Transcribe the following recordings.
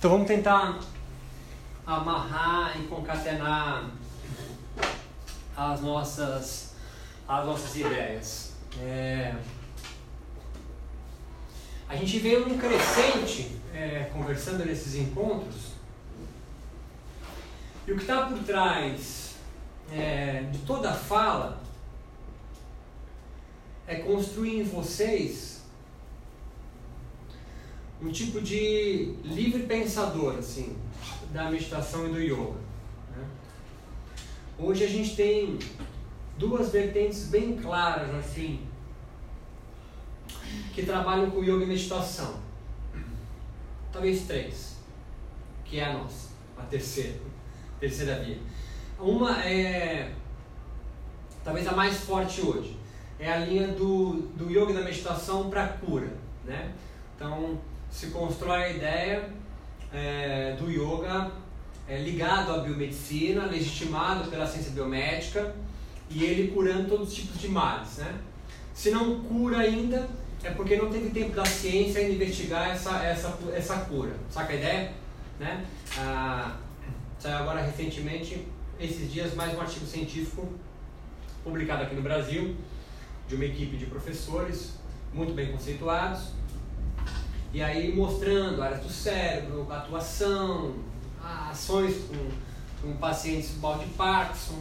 Então vamos tentar amarrar e concatenar as nossas, as nossas ideias. É, a gente veio num crescente é, conversando nesses encontros e o que está por trás é, de toda fala é construir em vocês um tipo de livre pensador, assim, da meditação e do yoga. Né? Hoje a gente tem duas vertentes bem claras, assim, que trabalham com yoga e meditação. Talvez três, que é a nossa, a terceira, a terceira via. Uma é talvez a mais forte hoje, é a linha do, do yoga e da meditação para cura, né? Então, se constrói a ideia é, do yoga é, ligado à biomedicina, legitimado pela ciência biomédica e ele curando todos os tipos de males. Né? Se não cura ainda, é porque não teve tempo da ciência em investigar essa, essa, essa cura. Saca a ideia? Né? Ah, saiu agora recentemente, esses dias, mais um artigo científico publicado aqui no Brasil, de uma equipe de professores muito bem conceituados, e aí mostrando áreas do cérebro, atuação, ações com, com pacientes mal de Parkinson.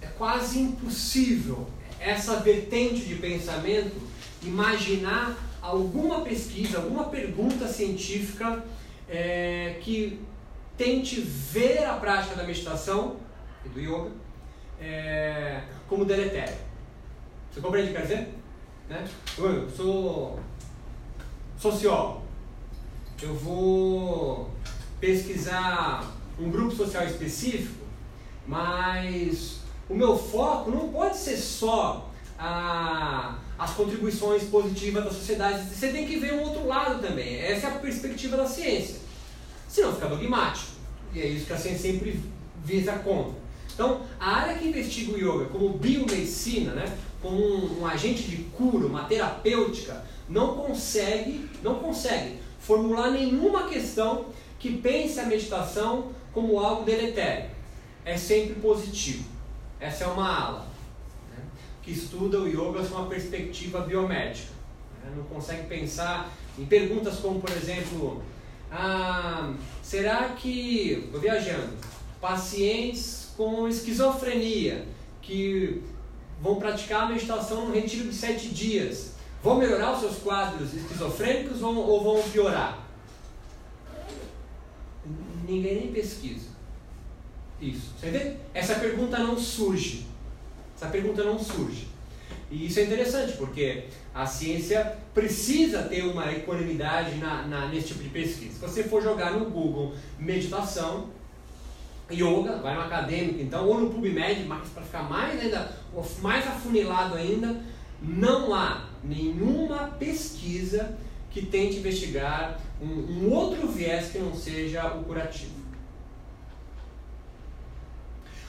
É quase impossível essa vertente de pensamento imaginar alguma pesquisa, alguma pergunta científica é, que tente ver a prática da meditação e do yoga é, como deletério. Você compreende o que quer dizer? Né? Eu sou sociólogo. Eu vou pesquisar um grupo social específico, mas o meu foco não pode ser só a, as contribuições positivas da sociedade. Você tem que ver um outro lado também. Essa é a perspectiva da ciência. Senão fica dogmático. E é isso que a ciência sempre visa contra. Então, a área que investiga o yoga como biomedicina, né, como um, um agente de cura, uma terapêutica, não consegue, não consegue formular nenhuma questão que pense a meditação como algo deletério. É sempre positivo. Essa é uma ala né, que estuda o yoga sob uma perspectiva biomédica. Né, não consegue pensar em perguntas como, por exemplo, ah, será que, estou viajando, pacientes com esquizofrenia que vão praticar a meditação num retiro de sete dias, Vão melhorar os seus quadros esquizofrênicos ou, vão piorar? Ninguém nem pesquisa. Isso. Você vê? Essa pergunta não surge. Essa pergunta não surge. E isso é interessante, porque a ciência precisa ter uma equanimidade na, na, nesse tipo de pesquisa. Se você for jogar no Google meditação, yoga, vai no acadêmico então, ou no PubMed, para ficar mais ainda, mais afunilado ainda, não há nenhuma pesquisa que tente investigar um, um outro viés que não seja o curativo.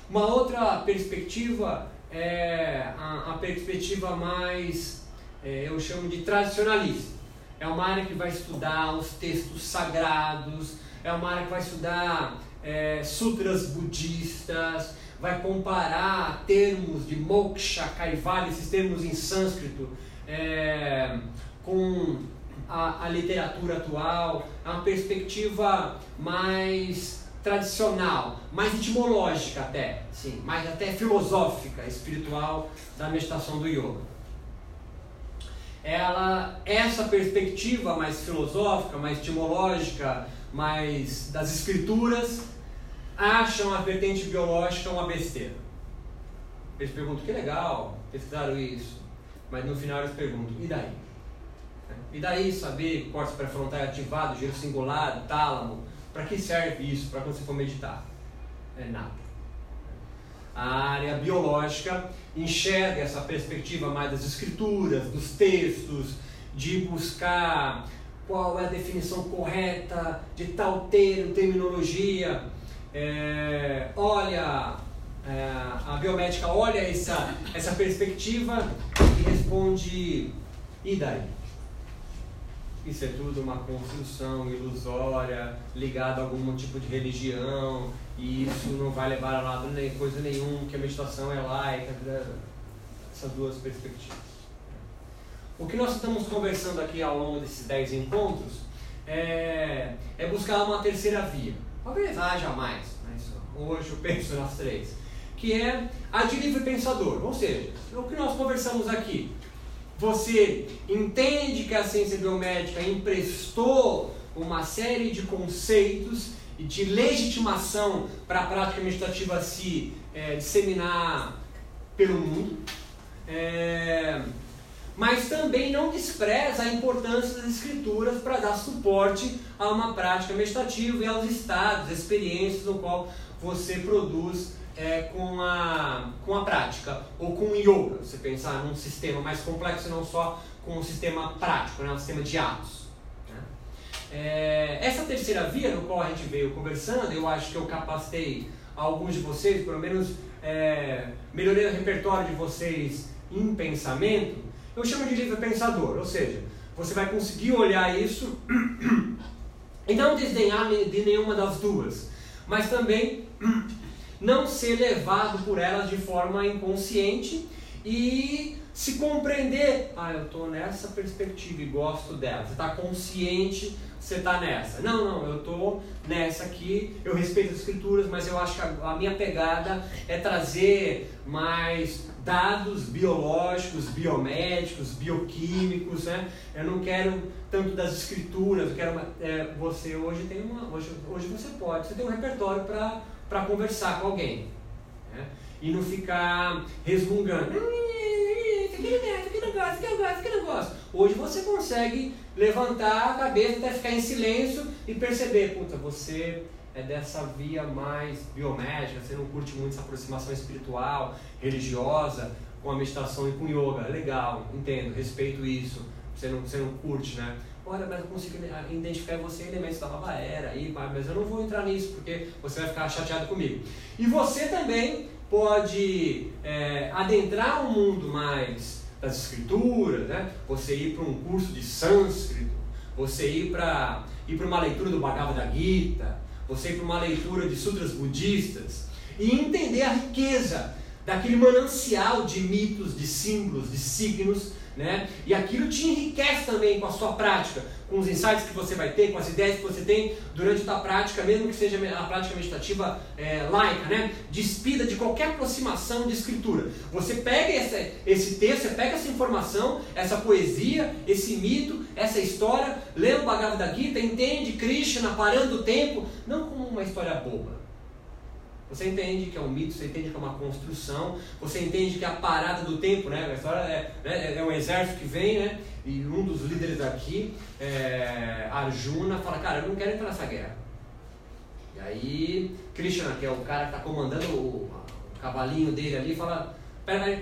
Uma outra perspectiva é a, a perspectiva mais, é, eu chamo de tradicionalista. É uma área que vai estudar os textos sagrados, é uma área que vai estudar é, sutras budistas, vai comparar termos de moksha, kaivalya, esses termos em sânscrito, é, com a, a, literatura atual, é uma perspectiva mais tradicional, mais etimológica até, sim, mais até filosófica, espiritual da meditação do yoga. Ela, essa perspectiva mais filosófica, mais etimológica, mais das escrituras, acham a vertente biológica uma besteira. Eles perguntam, que legal, pesquisaram isso. Mas no final eles perguntam, e daí? E daí saber córtex pré-frontal ativado, giro singular, tálamo, para que serve isso para quando você for meditar? É nada. A área biológica enxerga essa perspectiva mais das escrituras, dos textos, de buscar qual é a definição correta de tal termo, terminologia é, olha, a biomédica olha essa, essa perspectiva e responde: e daí? isso é tudo uma construção ilusória, ligada a algum tipo de religião, e isso não vai levar a nada, nem coisa nenhuma, que a meditação é laica, né? essas duas perspectivas. O que nós estamos conversando aqui ao longo desses dez encontros é, é buscar uma terceira via. Talvez haja mais, mas hoje eu penso nas três. Que é a de livre pensador. Ou seja, o que nós conversamos aqui. Você entende que a ciência biomédica emprestou uma série de conceitos e de legitimação para a prática meditativa se é, disseminar pelo mundo. É, mas também não despreza a importância das escrituras para dar suporte a uma prática meditativa e aos estados, experiências no qual você produz é, com, a, com a prática, ou com o yoga, você pensar num sistema mais complexo, não só com um sistema prático, né, um sistema de atos. Né? É, essa terceira via, no qual a gente veio conversando, eu acho que eu capacitei alguns de vocês, pelo menos é, melhorei o repertório de vocês em pensamento, eu chamo de livre pensador, ou seja, você vai conseguir olhar isso e não desdenhar de nenhuma das duas, mas também não ser levado por elas de forma inconsciente e se compreender, ah, eu estou nessa perspectiva e gosto dela. Você está consciente, você está nessa. Não, não, eu estou nessa aqui, eu respeito as escrituras, mas eu acho que a, a minha pegada é trazer mais dados biológicos, biomédicos, bioquímicos, né? Eu não quero tanto das escrituras, eu quero é, você hoje tem uma, hoje, hoje você pode, você tem um repertório para para conversar com alguém, né? E não ficar resmungando. Isso aqui não gosto, isso aqui não gosto, isso aqui não gosto, não. Hoje você consegue levantar a cabeça até ficar em silêncio e perceber, puta, você é dessa via mais biomédica, você não curte muito essa aproximação espiritual, religiosa, com a meditação e com yoga. Legal, entendo, respeito isso. Você não, você não curte, né? Olha, mas eu consigo identificar você elementos da nova era, aí, mas eu não vou entrar nisso porque você vai ficar chateado comigo. E você também pode é, adentrar um mundo mais das escrituras, né? Você ir para um curso de sânscrito, você ir para ir para uma leitura do Bhagavad Gita, você ir para uma leitura de sutras budistas e entender a riqueza daquele manancial de mitos, de símbolos, de signos, né? E aquilo te enriquece também com a sua prática, com os insights que você vai ter, com as ideias que você tem durante a prática, mesmo que seja a prática meditativa é, laica, né? Despida de qualquer aproximação de escritura. Você pega esse, esse texto, você pega essa informação, essa poesia, esse mito, essa história, lê o Bhagavad Gita, entende Krishna parando o tempo, não como uma história boba. Você entende que é um mito, você entende que é uma construção, você entende que é a parada do tempo, né? A história é, né? é um exército que vem, né? E um dos líderes aqui, é, Arjuna, fala, cara, eu não quero entrar nessa guerra. E aí, Krishna, que é o cara que está comandando o, o cavalinho dele ali, fala, pera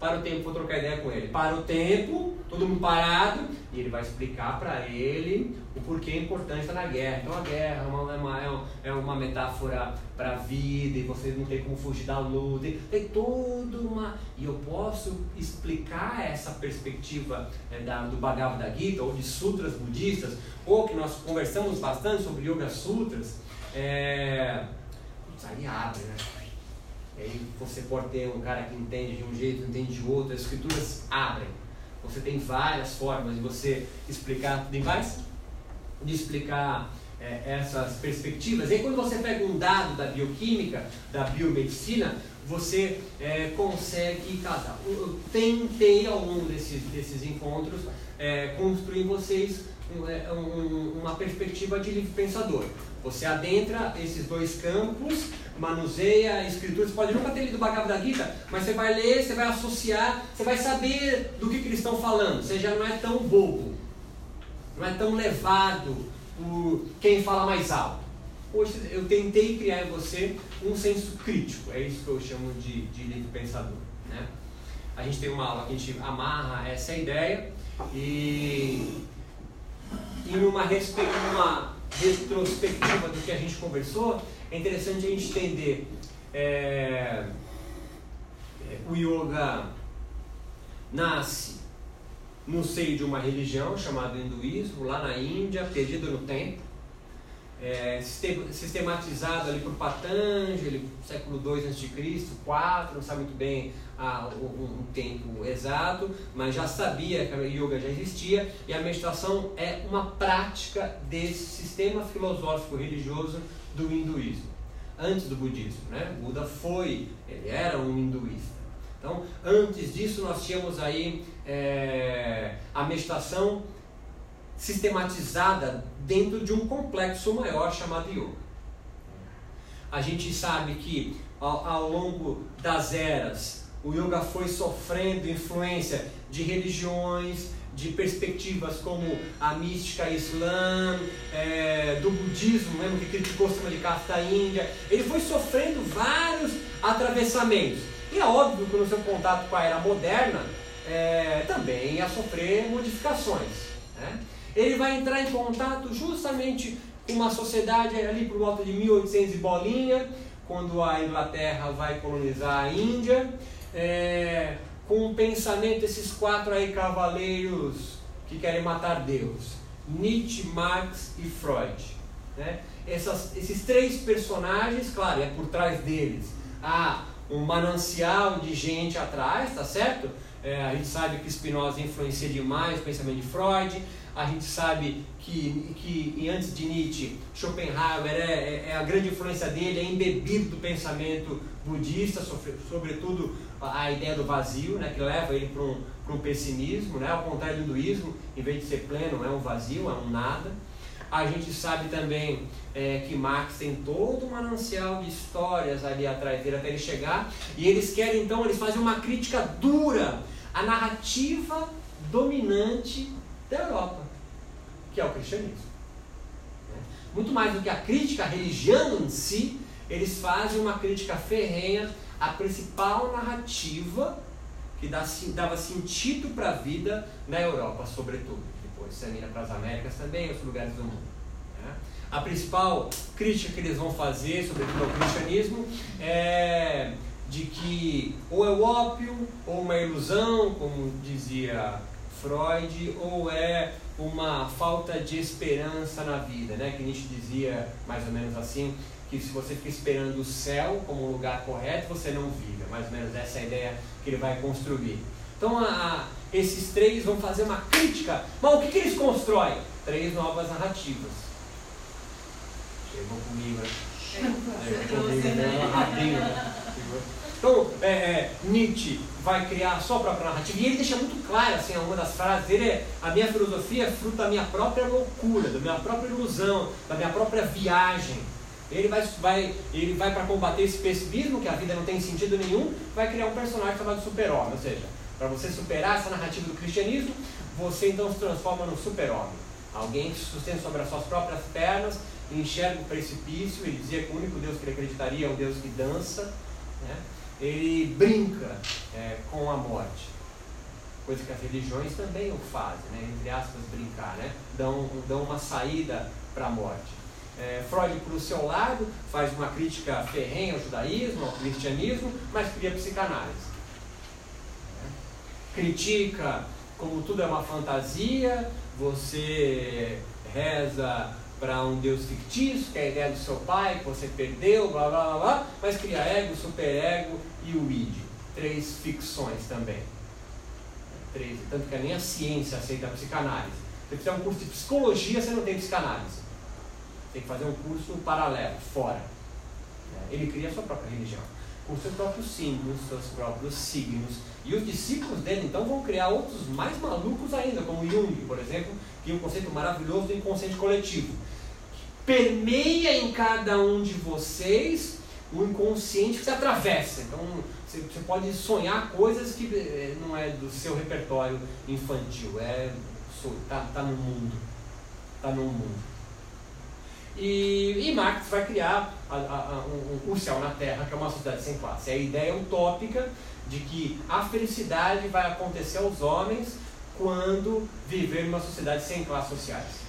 para o tempo, vou trocar ideia com ele. Para o tempo, todo mundo parado, e ele vai explicar para ele o porquê é importante estar na guerra. Então a guerra é uma, é uma, é uma metáfora para a vida, e você não tem como fugir da luta. Tem toda uma. E eu posso explicar essa perspectiva é, da, do Bhagavad Gita, ou de sutras budistas, ou que nós conversamos bastante sobre Yoga Sutras. É... Putz, aí abre, né? E aí você pode ter um cara que entende de um jeito, entende de outro, as escrituras abrem. Você tem várias formas de você explicar, tem várias? De explicar é, essas perspectivas. E aí quando você pega um dado da bioquímica, da biomedicina, você é, consegue casar. Eu tentei ao longo desses, desses encontros é, construir em vocês é, um, uma perspectiva de livre pensador. Você adentra esses dois campos, manuseia a escritura. Você pode nunca ter lido o Bhagavad Gita, mas você vai ler, você vai associar, você vai saber do que, que eles estão falando. Você já não é tão bobo, não é tão levado por quem fala mais alto. Hoje eu tentei criar em você um senso crítico, é isso que eu chamo de, de pensador. Né? A gente tem uma aula que a gente amarra essa ideia e, e numa, numa retrospectiva do que a gente conversou, é interessante a gente entender é, o yoga nasce no seio de uma religião chamada hinduísmo, lá na Índia, perdido no tempo, é, sistematizado ali por Patanjali, século II a.C., 4, não sabe muito bem ah, um, um, tempo exato, mas já sabia que a yoga já existia, e a meditação é uma prática desse sistema filosófico religioso do hinduísmo, antes do budismo. Né? Buda foi, ele era um hinduísta. Então, antes disso, nós tínhamos aí é, a meditação sistematizada dentro de um complexo maior chamado yoga. A gente sabe que ao, ao longo das eras o yoga foi sofrendo influência de religiões, de perspectivas como a mística islã, é, do budismo, mesmo que criticou o sistema de caste da Índia. Ele foi sofrendo vários atravessamentos. E é óbvio que no seu contato com a era moderna é, também ia sofrer modificações. Né? Ele vai entrar em contato justamente com uma sociedade ali por volta de 1800 e bolinha, quando a Inglaterra vai colonizar a Índia, é, com o pensamento desses quatro aí cavaleiros que querem matar Deus, Nietzsche, Marx e Freud. Né? Essas, esses três personagens, claro, é por trás deles há um manancial de gente atrás, tá certo? É, a gente sabe que Spinoza influencia demais o pensamento de Freud, a gente sabe que, que antes de Nietzsche, Schopenhauer é, é, é, a grande influência dele, é embebido do pensamento budista, sobretudo a, ideia do vazio, né, que leva ele para um, um pessimismo, né, ao contrário do hinduísmo, em vez de ser pleno, é um vazio, é um nada. A gente sabe também é, que Marx tem todo um manancial de histórias ali atrás dele até ele chegar, e eles querem então, eles fazem uma crítica dura à narrativa dominante da Europa, que é o cristianismo. Né? Muito mais do que a crítica à religião em si, eles fazem uma crítica ferrenha à principal narrativa que dava sentido para a vida na Europa, sobretudo. Depois se mira para as Américas também, outros lugares do mundo. Né? A principal crítica que eles vão fazer, sobretudo ao cristianismo, é de que ou é o ópio, ou uma ilusão, como dizia Freud ou é uma falta de esperança na vida, né? Que Nietzsche dizia mais ou menos assim, que se você fica esperando o céu como um lugar correto, você não vive. Mais ou menos essa é a ideia que ele vai construir. Então, a, a, esses três vão fazer uma crítica. Mas o que, que eles constroem? Três novas narrativas. Chegou comigo, né? Chegou comigo, né? Então, é, é, Nietzsche vai criar a sua própria narrativa e ele deixa muito claro, assim, uma das frases dele é a minha filosofia é fruto da minha própria loucura, da minha própria ilusão, da minha própria viagem. Ele vai, vai, ele vai para combater esse pessimismo, que a vida não tem sentido nenhum, vai criar um personagem chamado super-homem, ou seja, para você superar essa narrativa do cristianismo, você então se transforma num super-homem. Alguém que se sustenta sobre as suas próprias pernas, enxerga o precipício, ele dizia que o único Deus que ele acreditaria é um Deus que dança, né? Ele brinca é, com a morte. Coisa que as religiões também o fazem, né? entre aspas, brincar, né? dão, dão uma saída para a morte. É, Freud, por seu lado, faz uma crítica ferrenha ao judaísmo, ao cristianismo, mas cria psicanálise. É. Critica como tudo é uma fantasia, você reza para um Deus fictício, que é a ideia do seu pai, que você perdeu, blá blá blá, blá mas cria ego, superego e o id. Três ficções também. Três, tanto que nem a ciência aceita a psicanálise. Se você fizer um curso de psicologia, você não tem psicanálise. Tem que fazer um curso paralelo, fora. Ele cria a sua própria religião, com seus próprios símbolos, seus próprios signos. E os discípulos dele, então, vão criar outros mais malucos ainda, como Jung, por exemplo, que é um conceito maravilhoso do inconsciente coletivo. Permeia em cada um de vocês o inconsciente que se atravessa. Então, você, pode sonhar coisas que eh, não é do seu repertório infantil, é tá, tá no mundo, tá no mundo. E, e Marx vai criar a, a, um, o céu na Terra, que é uma sociedade sem classe. É a ideia utópica de que a felicidade vai acontecer aos homens quando viver numa sociedade sem classes sociais.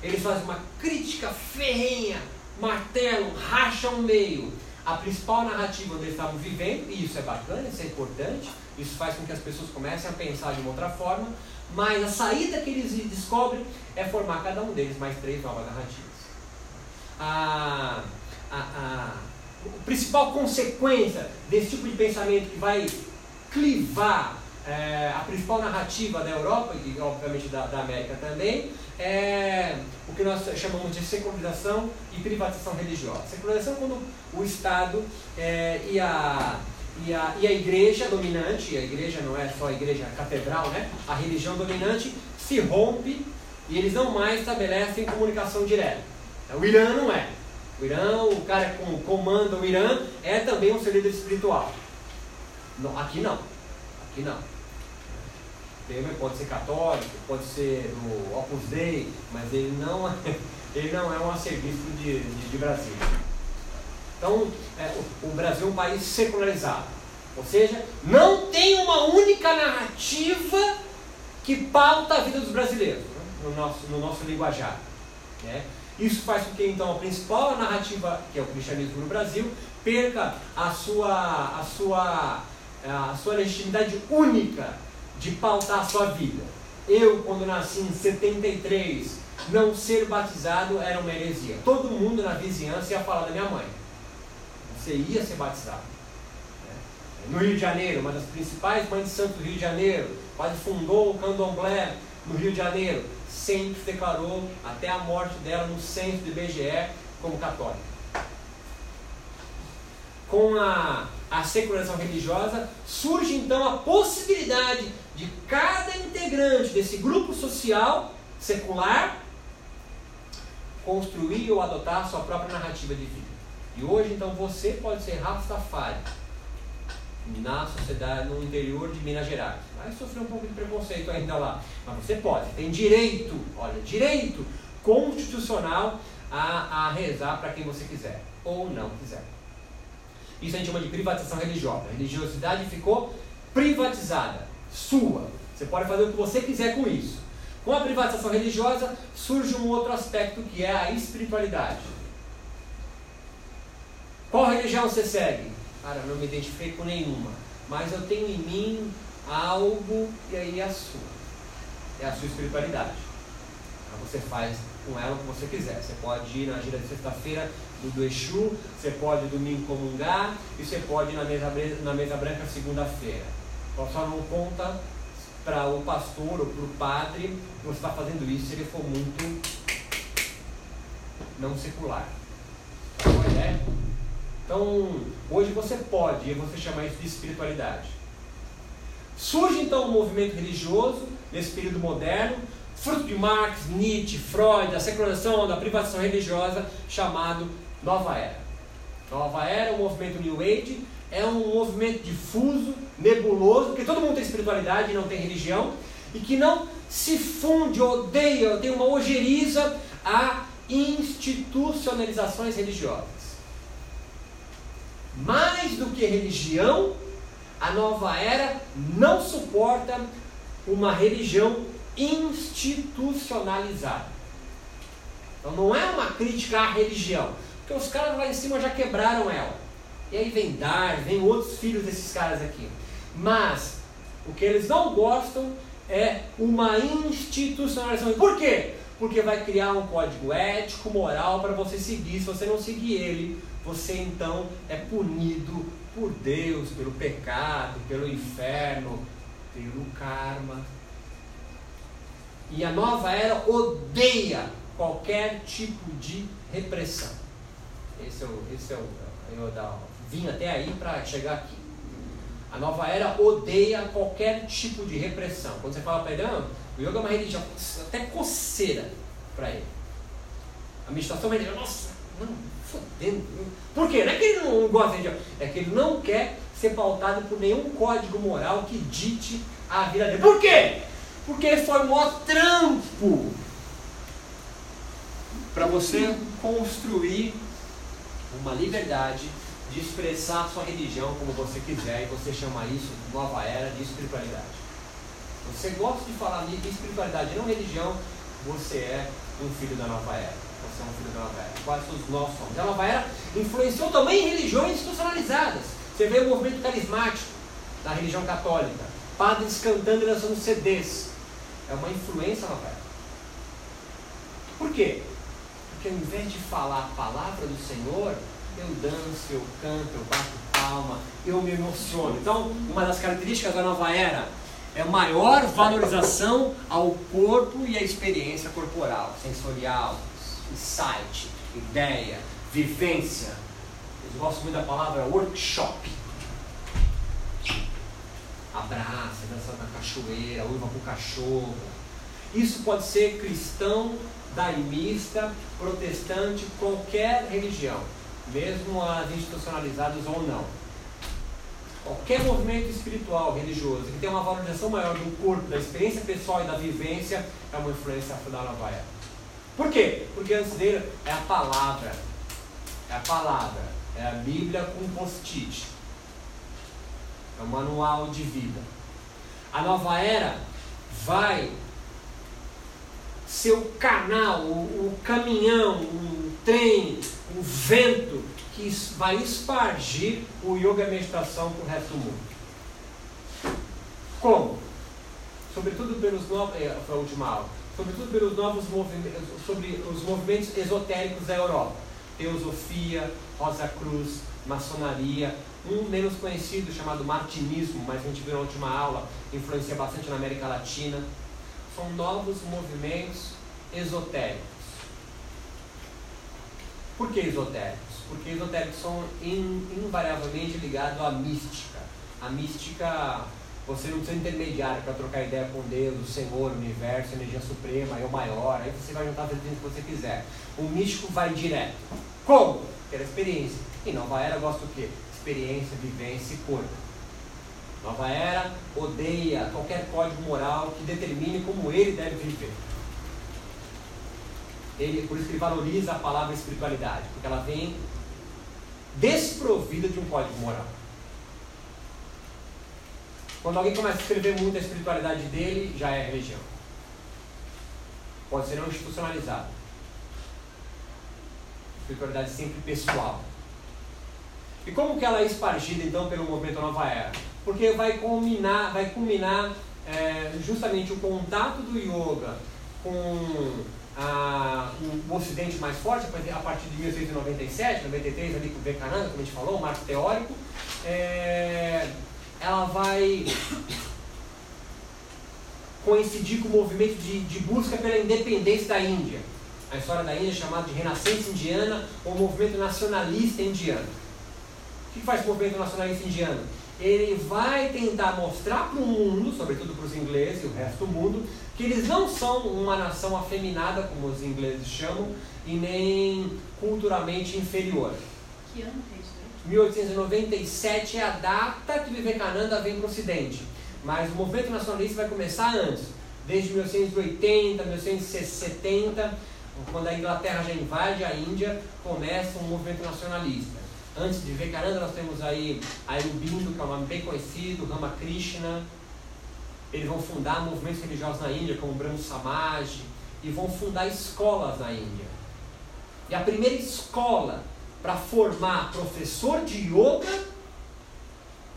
Eles fazem uma crítica ferrenha, martelo, racha o meio a principal narrativa onde eles estavam vivendo, e isso é bacana, isso é importante, isso faz com que as pessoas comecem a pensar de uma outra forma, mas a saída que eles descobrem é formar cada um deles mais três novas narrativas. A, a, a, a principal consequência desse tipo de pensamento que vai clivar é, a principal narrativa da Europa e obviamente da, da, América também é o que nós chamamos de secularização e privatização religiosa. Secularização quando o Estado é, e, a, e, a, e a igreja dominante, a igreja não é só a igreja catedral, né? a religião dominante se rompe e eles não mais estabelecem comunicação direta. O Irã não é. O Irã, o cara que comanda o Irã é também um ser líder espiritual. Não, aqui não. Aqui não. Temer pode ser católico, pode ser do Opus Dei, mas ele não é, ele não é um arcebispo de, de, de. Então, é, o, o Brasil é um país secularizado. Ou seja, não tem uma única narrativa que pauta a vida dos brasileiros, né? no, nosso, no nosso linguajar. Né? Isso faz com que, então, a principal narrativa, que é o cristianismo no Brasil, perca a sua, a sua, a sua legitimidade única de pautar a sua vida. Eu, quando nasci em 73, não ser batizado era uma heresia. Todo mundo na vizinhança ia falar da minha mãe. Você ia ser batizado. Né? No Rio de Janeiro, uma das principais mães de santo do Rio de Janeiro, quase fundou o candomblé no Rio de Janeiro, sempre se declarou, até a morte dela, no centro do IBGE, como católica. Com a, a secularização religiosa, surge então a possibilidade de cada integrante desse grupo social secular construir ou adotar a sua própria narrativa de vida. E hoje, então, você pode ser Rastafari na sociedade, no interior de Minas Gerais. Vai sofrer um pouco de preconceito ainda lá. Mas você pode, tem direito, olha, direito constitucional a, a rezar para quem você quiser, ou não quiser. Isso a gente chama de privatização religiosa. A religiosidade ficou privatizada sua. Você pode fazer o que você quiser com isso. Com a privatização religiosa surge um outro aspecto que é a espiritualidade. Qual religião você segue? Cara, eu não me identifiquei com nenhuma, mas eu tenho em mim algo e aí é a sua. É a sua espiritualidade. Então você faz com ela o que você quiser. Você pode ir na gira de sexta-feira do, do Exu, você pode domingo comungar e você pode ir na mesa, na mesa branca segunda-feira. Só não conta para o pastor ou para o padre que você está fazendo isso se ele for muito não secular. É? Então, hoje você pode, e você chama isso de espiritualidade. Surge então um movimento religioso nesse período moderno, fruto de Marx, Nietzsche, Freud, da secularização, da privatização religiosa, chamado Nova Era. Nova Era, o movimento New Age, é um movimento difuso, nebuloso, porque todo mundo tem espiritualidade e não tem religião, e que não se funde, odeia, tem uma ojeriza a institucionalizações religiosas. Mais do que religião, a nova era não suporta uma religião institucionalizada. Então não é uma crítica à religião, porque os caras lá em cima já quebraram ela. E aí vem Dar, vem outros filhos desses caras aqui. Mas o que eles não gostam é uma institucionalização. Por quê? Porque vai criar um código ético, moral para você seguir. Se você não seguir ele, você então é punido por Deus, pelo pecado, pelo inferno, pelo karma. E a nova era odeia qualquer tipo de repressão. Esse é o, esse é o, eu dar até aí para chegar aqui. A nova era odeia qualquer tipo de repressão. Quando você fala para ele, não, o yoga é uma religião, até coceira para ele. A meditação é religião, nossa, não, fodendo. Por quê? Não é que ele não gosta de religião, é que ele não quer ser pautado por nenhum código moral que dite a vida dele. Por quê? Porque foi um maior trampo para você construir uma liberdade de expressar a sua religião como você quiser e você chama isso nova era de espiritualidade. Você gosta de falar de espiritualidade e não religião, você é um filho da nova era. Você é um filho da nova era. Quase todos nós somos. A nova era influenciou também religiões institucionalizadas. Você vê o movimento carismático da religião católica. Padres cantando e lançando CDs. É uma influência nova era. Por quê? Porque ao invés de falar a palavra do Senhor, eu danço, eu canto, eu bato palma, eu me emociono. Então, uma das características da nova era é maior valorização ao corpo e à experiência corporal, sensorial, insight, ideia, vivência. Eu gosto muito da palavra workshop. Abraça, dança na cachoeira, uiva com cachorro. Isso pode ser cristão, daimista, protestante, qualquer religião, mesmo as institucionalizadas ou não. Qualquer movimento espiritual, religioso, que tem uma valorização maior do corpo, da experiência pessoal e da vivência, é uma influência da era. Por quê? Porque antes dele é a palavra. É a palavra. É a Bíblia com post-it. É o manual de vida. A nova era vai ser o canal, o, o caminhão, o trem, o vento que vai espargir o yoga meditação para o resto do mundo. Como? Sobretudo pelos novos. É, foi a última aula. Sobretudo pelos novos movimentos, sobre os movimentos esotéricos da Europa. Teosofia, Rosa Cruz, maçonaria, um menos conhecido chamado martinismo, mas a gente viu na última aula, influencia bastante na América Latina. São novos movimentos esotéricos. Por que esotéricos? Porque esotéricos são in, invariavelmente ligados à mística. A mística, você não precisa intermediário para trocar ideia com Deus, o Senhor, o universo, a energia suprema, o maior, aí você vai juntar as letrinhas que você quiser. O místico vai direto. Como? Pela experiência. E Nova Era gosta do quê? Experiência, vivência e corpo. Nova Era odeia qualquer código moral que determine como ele deve viver. Ele, por isso que ele valoriza a palavra espiritualidade, porque ela vem desprovida de um código moral. Quando alguém começa a escrever muito a espiritualidade dele, já é religião. Pode ser não institucionalizado. Espiritualidade sempre pessoal. E como que ela é espargida então pelo movimento Nova Era? Porque vai culminar, vai culminar é, justamente o contato do yoga com a, o, Ocidente mais forte, a partir de 1897, 93, ali com o Vivekananda, como a gente falou, o marco teórico, é, ela vai coincidir com o movimento de, de busca pela independência da Índia. A história da Índia é chamada de Renascença Indiana ou movimento nacionalista indiano. O que faz o movimento nacionalista indiano? Ele vai tentar mostrar para o mundo, sobretudo para os ingleses e o resto do mundo, que eles não são uma nação afeminada, como os ingleses chamam, e nem culturalmente inferior. Que ano é isso? 1897 é a data que Vivekananda vem para o Ocidente. Mas o movimento nacionalista vai começar antes, desde 1880, 1870, quando a Inglaterra já invade a Índia, começa um movimento nacionalista. Antes de Vivekananda nós temos aí Aurobindo, que é um nome bem conhecido, Ramakrishna, eles vão fundar movimentos religiosos na Índia, como o Brahmo Samaj, e vão fundar escolas na Índia. E a primeira escola para formar professor de yoga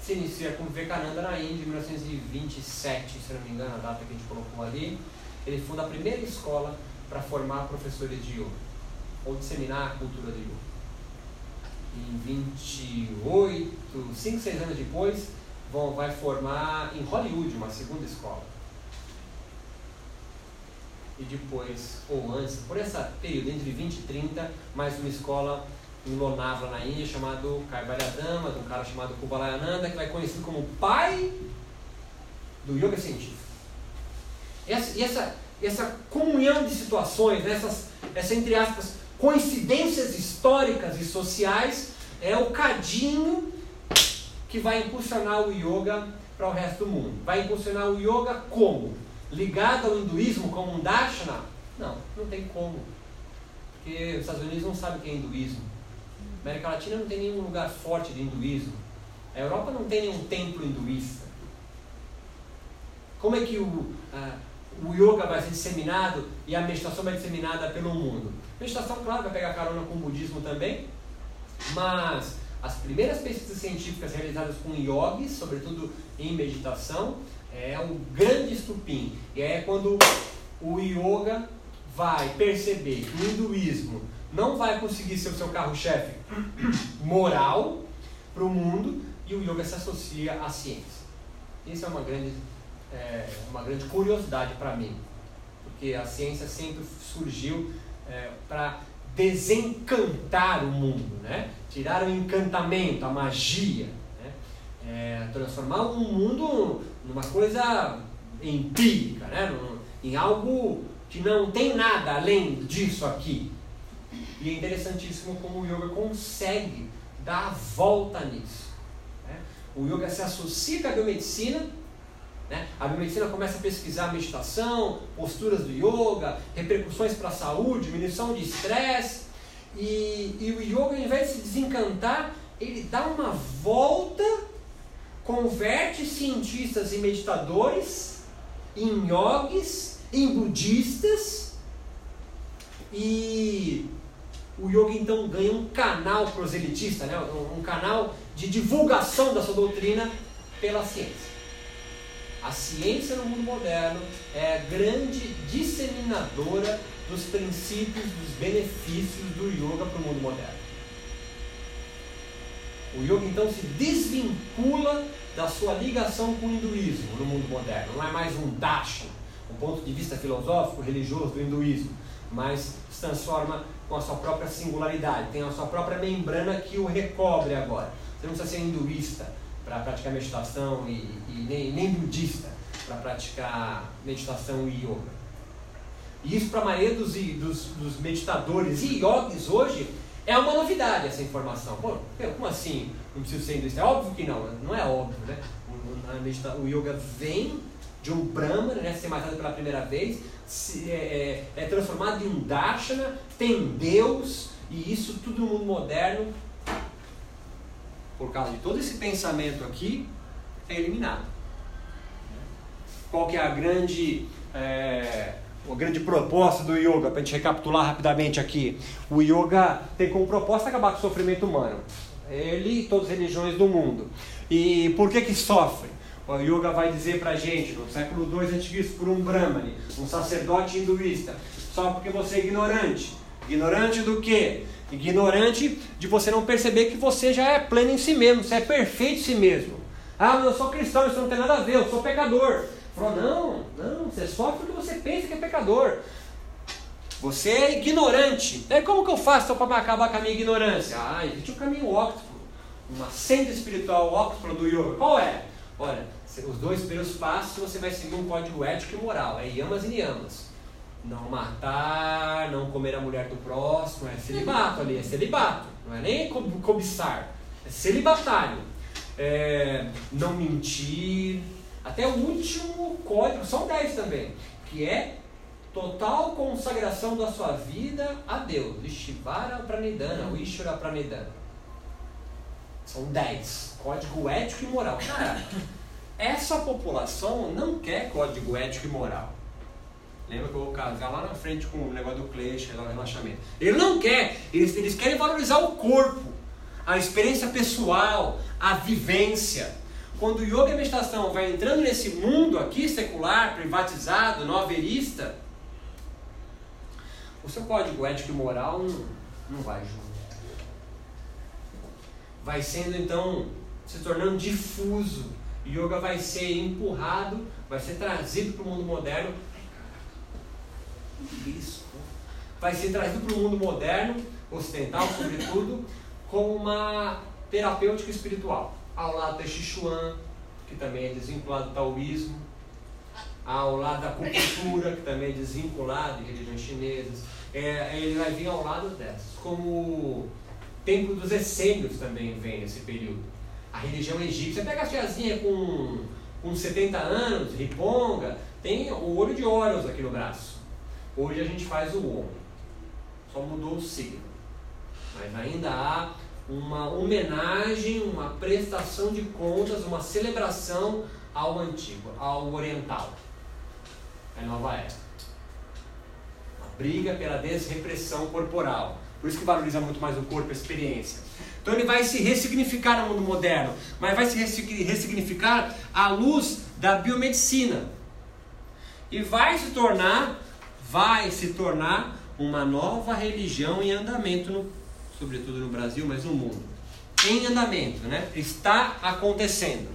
se inicia com Vivekananda na Índia, em 1927, se não me engano, a data que a gente colocou ali. Ele funda a primeira escola para formar professores de yoga, ou disseminar a cultura do yoga. Em 28, 5, 6 anos depois, vão, vai formar em Hollywood uma segunda escola. E depois, ou antes, por esse período, entre 20 e 30, mais uma escola em Lonavla, na Índia, chamado Kaivalyadama, de um cara chamado Kubalayananda, que vai conhecido como pai do yoga científico. Essa, essa, essa comunhão de situações, né, essas, essa, entre aspas, coincidências históricas e sociais, é o cadinho que vai impulsionar o yoga para o resto do mundo. Vai impulsionar o yoga como? Ligado ao hinduísmo como um darshana? Não, não tem como. Porque os Estados Unidos não sabem o que é hinduísmo. A América Latina não tem nenhum lugar forte de hinduísmo. A Europa não tem nenhum templo hinduísta. Como é que o, o yoga vai ser disseminado e a meditação vai ser disseminada pelo mundo. Meditação, claro, vai pegar carona com o budismo também, mas as primeiras pesquisas científicas realizadas com yogis, sobretudo em meditação, é um grande estupim. E é quando o yoga vai perceber que o hinduísmo não vai conseguir ser o seu carro-chefe moral para o mundo e o yoga se associa à ciência. Isso é uma grande, é, uma grande curiosidade para mim, porque a ciência sempre surgiu é, para desencantar o mundo, né? tirar o encantamento, a magia, né? é, transformar o mundo numa coisa empírica, né? em algo que não tem nada além disso aqui. E é interessantíssimo como o yoga consegue dar a volta nisso. Né? O yoga se associa com a biomedicina, né? a biomedicina começa a pesquisar meditação, posturas do yoga, repercussões para a saúde, diminuição de estresse, e, e o yoga, ao invés de se desencantar, ele dá uma volta, converte cientistas e meditadores em yogis, em budistas, e o yoga então ganha um canal proselitista, né? um canal de divulgação da sua doutrina pela ciência. A ciência no mundo moderno é a grande disseminadora dos princípios, dos benefícios do yoga para o mundo moderno. O yoga então se desvincula da sua ligação com o hinduísmo no mundo moderno. Não é mais um darshan, um ponto de vista filosófico, religioso do hinduísmo, mas se transforma com a sua própria singularidade, tem a sua própria membrana que o recobre agora. Você não precisa ser hinduísta para praticar meditação e, e nem, nem budista para praticar meditação e yoga. E isso para a maioria dos, dos, dos, meditadores e yogis hoje é uma novidade essa informação. Pô, como assim? Não preciso ser hinduísta? É óbvio que não, não é óbvio, né? O, o yoga vem de um brahmana, né, ser matado pela primeira vez, se, é, é, é, transformado em um darshana, tem Deus, e isso tudo no mundo moderno, por causa de todo esse pensamento aqui, é eliminado. Qual que é a grande, é, a grande proposta do yoga, para a gente recapitular rapidamente aqui? O yoga tem como proposta acabar com o sofrimento humano. Ele e todas as religiões do mundo. E por que que sofre? O yoga vai dizer para a gente, no século II a.C., por um brahmane, um sacerdote hinduísta, só porque você é ignorante. Ignorante do quê? Ignorante de você não perceber que você já é pleno em si mesmo, você é perfeito em si mesmo. Ah, mas eu sou cristão, isso não tem nada a ver, eu sou pecador. Falou, não, não, você sofre porque você pensa que é pecador. Você é ignorante. E como que eu faço para acabar com a minha ignorância? Ah, existe um caminho óptimo, uma senda espiritual óptima do yoga. Qual é? Olha, os dois primeiros passos você vai seguir um código ético e moral, é yamas e niyamas. Não matar, não comer a mulher do próximo, é celibato ali, é celibato, não é nem cobiçar, é celibatário. É, não mentir, até o último código, são dez também, que é total consagração da sua vida a Deus. Ishvara Pranidana, o Ishvara Pranidana. São dez. Código ético e moral. Cara, essa população não quer código ético e moral. Lembra que eu vou casar lá na frente com o negócio do lá relaxamento. Ele não quer. Eles, eles querem valorizar o corpo, a experiência pessoal, a vivência. Quando o yoga e a meditação vai entrando nesse mundo aqui, secular, privatizado, novelista, o seu código ético e moral não, não vai junto. Vai sendo então, se tornando difuso. O yoga vai ser empurrado, vai ser trazido para o mundo moderno. Isso. Vai ser trazido para o mundo moderno, ocidental sobretudo, como uma terapêutica espiritual ao lado da Sichuan, que também é desvinculado do taoísmo, ao lado da acupuntura, que também é desvinculado de religiões chinesas. É, ele vai vir ao lado dessas. Como o Templo dos Essênios também vem nesse período. A religião egípcia. Pega a tiazinha com, com 70 anos, riponga, tem o olho de Horus aqui no braço. Hoje a gente faz o homem. Só mudou o signo. Mas ainda há uma homenagem, uma prestação de contas, uma celebração ao antigo, ao oriental. a nova era. Uma briga pela desrepressão corporal. Por isso que valoriza muito mais o corpo, a experiência. Então ele vai se ressignificar no mundo moderno, mas vai se ressignificar à luz da biomedicina. E vai se tornar, vai se tornar uma nova religião em andamento, no, sobretudo no Brasil, mas no mundo. Em andamento, né? Está acontecendo.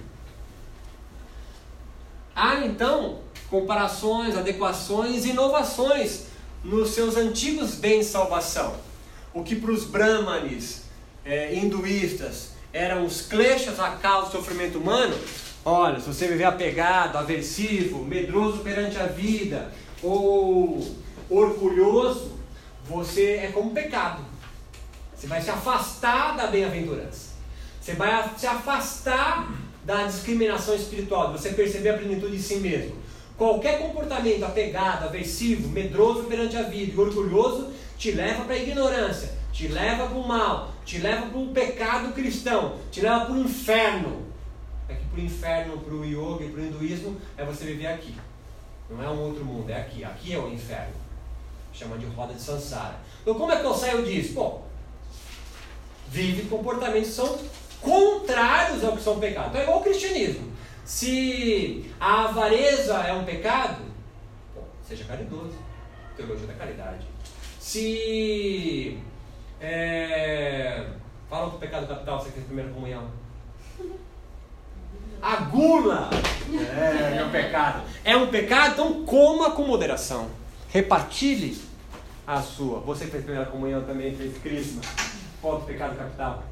Há então comparações, adequações, inovações nos seus antigos bens salvação. O que para os brahmanes é, hinduístas eram os kleshas, a causa do sofrimento humano, olha, se você viver apegado, aversivo, medroso perante a vida, ou orgulhoso, você é como pecado. Você vai se afastar da bem-aventurança. Você vai se afastar da discriminação espiritual, de você perceber a plenitude de si mesmo. Qualquer comportamento apegado, aversivo, medroso perante a vida e orgulhoso te leva para a ignorância, te leva para o mal, te leva para o pecado cristão, te leva para o inferno. É que para o inferno, para o yoga e para o hinduísmo é você viver aqui. Não é um outro mundo, é aqui. Aqui é o inferno. Chama de roda de Sansara. Então como é que eu saio disso? Bom, vive comportamentos que são contrários ao que são pecados. Então é igual o cristianismo. Se a avareza é um pecado, bom, seja caridoso. Teologia da caridade. Se. É, fala o pecado capital, você fez primeira comunhão. A gula é, é um pecado. É um pecado, então coma com moderação. Repartilhe a sua. Você que fez primeira comunhão também, fez crisma. Qual o pecado capital?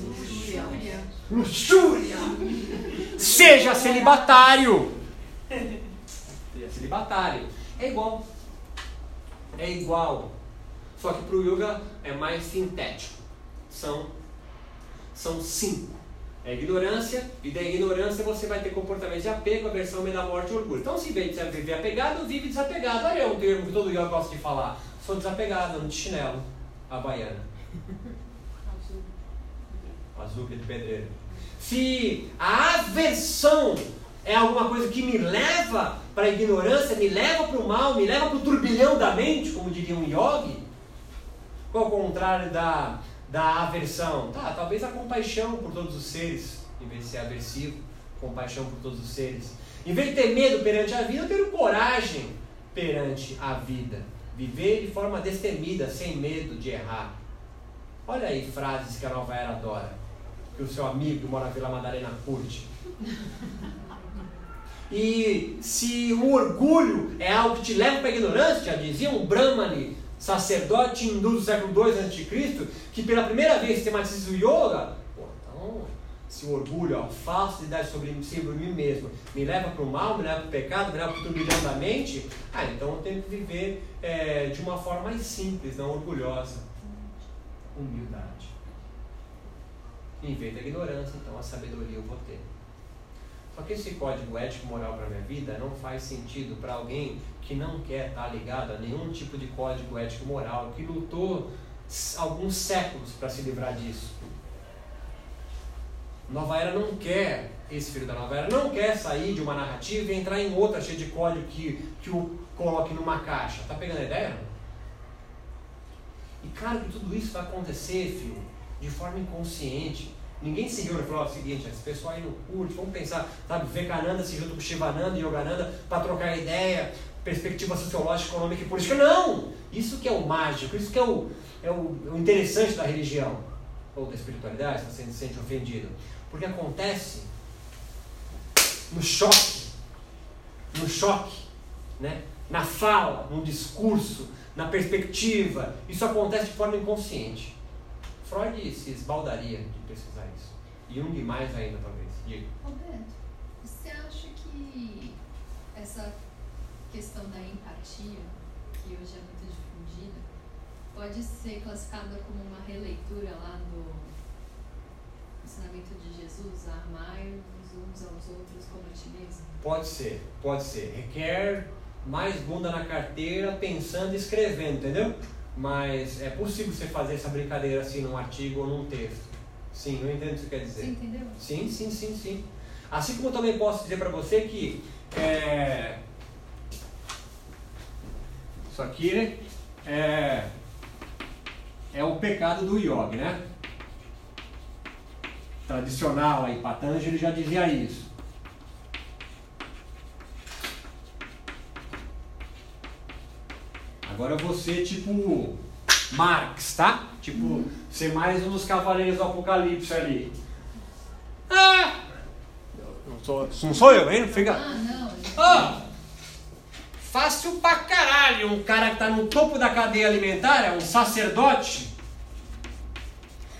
Luxúria. Luxúria. Seja celibatário. Seja celibatário. É igual. É igual. Só que para o yoga é mais sintético. São, são cinco. É ignorância, e da ignorância você vai ter comportamento de apego, aversão, medo da morte e orgulho. Então, se de viver apegado, vive desapegado. Olha, é um termo que todo yoga gosta de falar. Sou desapegado, ando de chinelo, a baiana que é de pedreiro. Se a aversão é alguma coisa que me leva para a ignorância, me leva para o mal, me leva para o turbilhão da mente, como diria um yogi, qual é o contrário da, da aversão? Tá, talvez a compaixão por todos os seres, em vez de ser aversivo, compaixão por todos os seres. Em vez de ter medo perante a vida, eu tenho coragem perante a vida. Viver de forma destemida, sem medo de errar. Olha aí frases que a nova era adora que o seu amigo que mora na Vila Madalena curte. E se o orgulho é algo que te leva para a ignorância, já dizia um Brahmani, sacerdote hindu do século II a.C., que pela primeira vez sistematiza o yoga, pô, então, se o orgulho, ó, falsidade sobre, sobre mim mesmo, me leva para o mal, me leva para o pecado, me leva para o turbilhão da mente, ah, então eu tenho que viver é, de uma forma mais simples, não orgulhosa. Humildade. Em vez da ignorância, então a sabedoria eu vou ter. Só que esse código ético moral para a minha vida não faz sentido para alguém que não quer estar ligado a nenhum tipo de código ético moral, que lutou alguns séculos para se livrar disso. Nova Era não quer, esse filho da Nova Era não quer sair de uma narrativa e entrar em outra cheia de código que, que o coloque numa caixa. Tá pegando a ideia? E claro que tudo isso vai acontecer, filho, de forma inconsciente. Ninguém se reúne e falou o seguinte, esse pessoal aí não curte, vamos pensar, sabe, Vivekananda se junta com Shivananda e Yogananda para trocar ideia, perspectiva sociológica, econômica e política. Não! Isso que é o mágico, isso que é o, é o, o interessante da religião, ou da espiritualidade, se você se sente ofendido. Porque acontece no choque, no choque, né? na fala, no discurso, na perspectiva. Isso acontece de forma inconsciente. Freud se esbaldaria de pesquisar isso. E um mais ainda, talvez. Diga. Roberto, você acha que essa questão da empatia, que hoje é muito difundida, pode ser classificada como uma releitura lá do ensinamento de Jesus, amai-vos uns aos outros como a ti mesmo? Pode ser, pode ser. Requer mais bunda na carteira, pensando e escrevendo, entendeu? Mas é possível você fazer essa brincadeira assim num artigo ou num texto. Sim, eu entendo o que você quer dizer. Você entendeu? Sim, sim, sim, sim. Assim como eu também posso dizer para você que é, isso aqui é, é o pecado do yoga, né? Tradicional aí, Patanjali já dizia isso. Agora você, tipo, Marx, tá? Tipo, ser mais um dos cavaleiros do Apocalipse ali. Ah! Não sou, não sou eu, hein? Fica. Ah, não. Ah! Fácil pra caralho um cara que tá no topo da cadeia alimentar, é um sacerdote,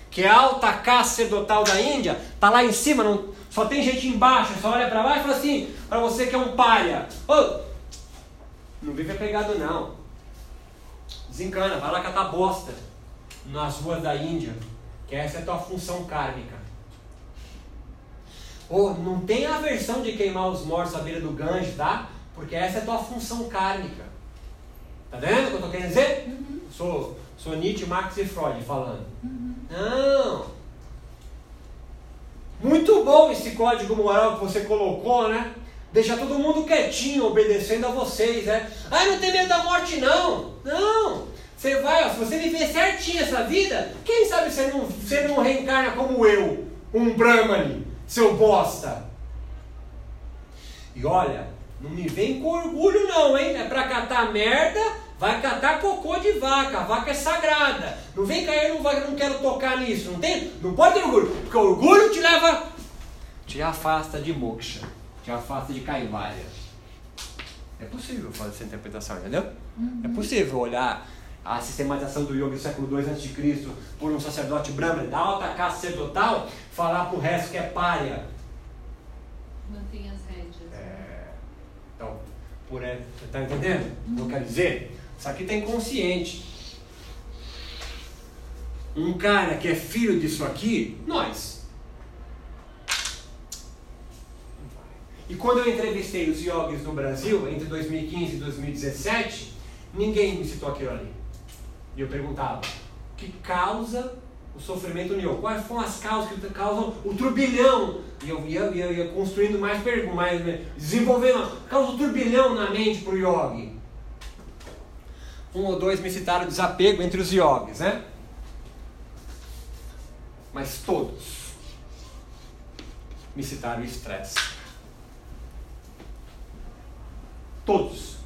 que é alta sacerdotal da Índia, tá lá em cima, não, só tem gente embaixo, só olha pra baixo e fala assim, pra você que é um paia, oh, não vive apegado não. Desencana, vai lá catar bosta nas ruas da Índia, que essa é a tua função kármica. Ou não tem a versão de queimar os mortos à beira do Ganges, tá? Porque essa é a tua função kármica. Tá vendo o que eu tô querendo dizer? Uhum. Sou, sou Nietzsche, Marx e Freud falando. Uhum. Não! Muito bom esse código moral que você colocou, né? Deixar todo mundo quietinho, obedecendo a vocês, né? Ah, não tem medo da morte, não! Não! Você vai, ó, se você viver certinho essa vida, quem sabe você não, você não reencarna como eu, um Brahmani, seu bosta. E olha, não me vem com orgulho não, hein? É pra catar merda, vai catar cocô de vaca. A vaca é sagrada. Não vem cair, não, vai, não quero tocar nisso. Não tem? Não pode ter orgulho, porque orgulho te leva, te afasta de moksha, te afasta de kaivalya. É possível fazer essa interpretação, entendeu? É possível olhar a sistematização do yoga do século II a.C. por um sacerdote brahmana da alta caça sacerdotal, falar pro resto que é párea. Mantém as rédeas. É, então, por é, você tá entendendo o que eu quero dizer? Isso aqui tem consciente. Um cara que é filho disso aqui, nós. E quando eu entrevistei os yogis no Brasil, entre 2015 e 2017, ninguém me citou aquilo ali. E eu perguntava, que causa o sofrimento no yoga? Quais são as causas que causam o turbilhão? E eu ia, ia, ia construindo mais perguntas, mais, desenvolvendo, causa o turbilhão na mente para o yogi. Um ou dois me citaram desapego entre os yogis, né? Mas todos me citaram estresse. Todos.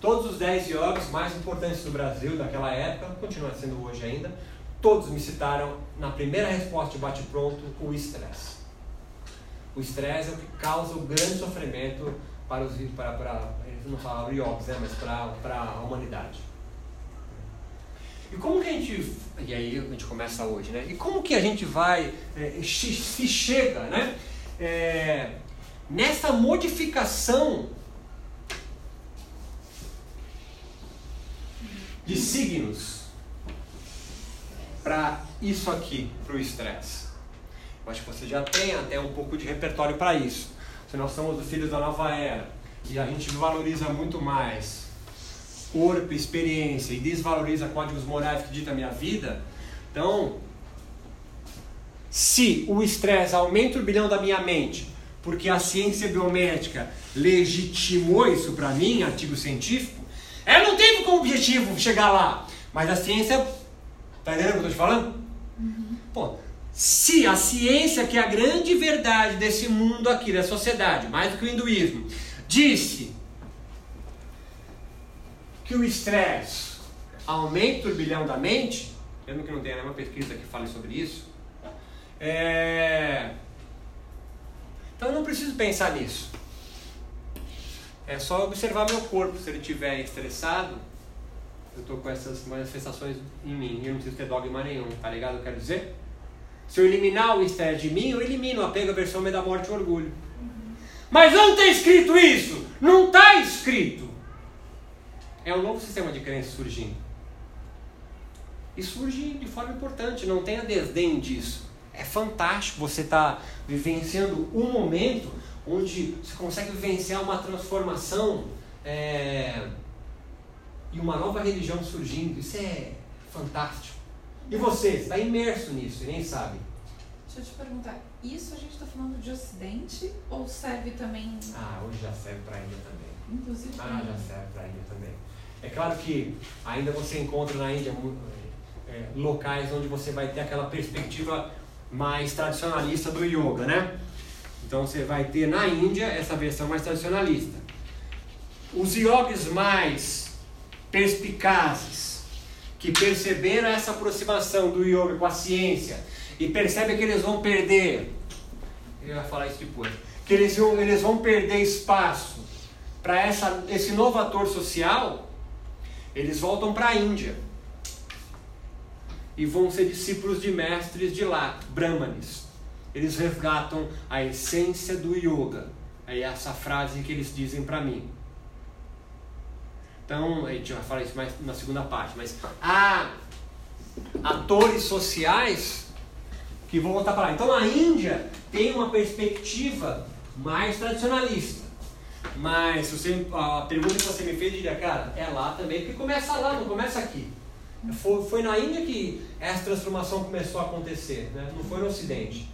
Todos os 10 yogis mais importantes do Brasil daquela época, continua sendo hoje ainda, todos me citaram na primeira resposta de bate-pronto o estresse. O estresse é o que causa o grande sofrimento para os para, para eles não falavam yogis, né, mas para, para a humanidade. E como que a gente e aí a gente começa hoje, né? E como que a gente vai é, se chega, né? É, nessa modificação de signos para isso aqui, para o estresse. Eu acho que você já tem até um pouco de repertório para isso. Se nós somos os filhos da nova era e a gente valoriza muito mais corpo, experiência e desvaloriza códigos morais que ditam a minha vida, então, se o estresse aumenta o turbilhão da minha mente, porque a ciência biomédica legitimou isso para mim, artigo científico, ela não teve como objetivo chegar lá, mas a ciência. Tá entendendo o que eu tô te falando? Uhum. Pô, se a ciência, que é a grande verdade desse mundo aqui, da sociedade, mais do que o hinduísmo, disse que o estresse aumenta o turbilhão da mente, mesmo que não tenha nenhuma pesquisa que fale sobre isso, é... então eu não preciso pensar nisso. É só observar meu corpo. Se ele estiver estressado, eu estou com essas manifestações em mim. Eu não preciso ter dogma nenhum, tá ligado? Eu quero dizer? Se eu eliminar o estresse de mim, eu elimino o apego, aversão, medo da morte e orgulho. Mas não está escrito isso! Não está escrito! É um novo sistema de crença surgindo. E surge de forma importante, não tenha desdém disso. É fantástico você estar tá vivenciando um momento onde você consegue vivenciar uma transformação é, e uma nova religião surgindo. Isso é fantástico. E você está imerso nisso e nem sabe. Deixa eu te perguntar, isso a gente está falando de Ocidente ou serve também? Ah, hoje já serve para a Índia também. Inclusive. Ah, já serve para a Índia também. É claro que ainda você encontra na Índia é, locais onde você vai ter aquela perspectiva mais tradicionalista do yoga, né? Então você vai ter na Índia essa versão mais tradicionalista. Os yogis mais perspicazes, que perceberam essa aproximação do yoga com a ciência e percebem que eles vão perder, eu ia falar isso depois, que eles vão, eles vão perder espaço para esse novo ator social, eles voltam para a Índia e vão ser discípulos de mestres de lá, brahmanes. Eles resgatam a essência do yoga. É essa frase que eles dizem para mim. Então, a gente vai falar isso mais na segunda parte, mas há atores sociais que vão voltar para lá. Então, a Índia tem uma perspectiva mais tradicionalista. Mas você, a pergunta que você me fez, eu diria, cara, é lá também, porque começa lá, não começa aqui. Foi, foi na Índia que essa transformação começou a acontecer, né? não foi no Ocidente.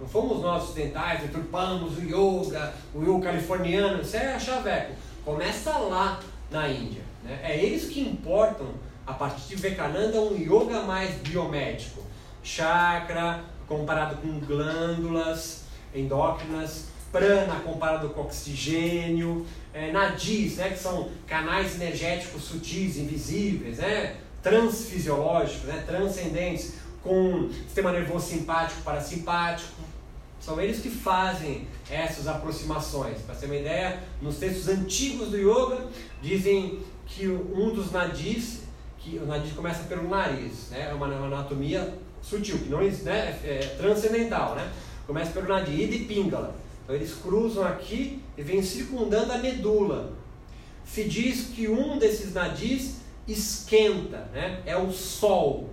Não fomos nós ocidentais, deturpamos o yoga, o yoga californiano, isso é chaveco. Começa lá na Índia. Né? É eles que importam, a partir de Vivekananda, um yoga mais biomédico. Chakra comparado com glândulas endócrinas, prana comparado com oxigênio, é, nadis, né, que são canais energéticos sutis, invisíveis, né, transfisiológicos, né, transcendentes, com sistema nervoso simpático, parasimpático. São eles que fazem essas aproximações. Para ter uma ideia, nos textos antigos do yoga, dizem que um dos nadis, que o nadis começa pelo nariz, né, é uma, uma anatomia sutil, que não né, é, é transcendental, né? Começa pelo nadi, Ida e Pingala. Então eles cruzam aqui e vêm circundando a medula. Se diz que um desses nadis esquenta, né? é o sol.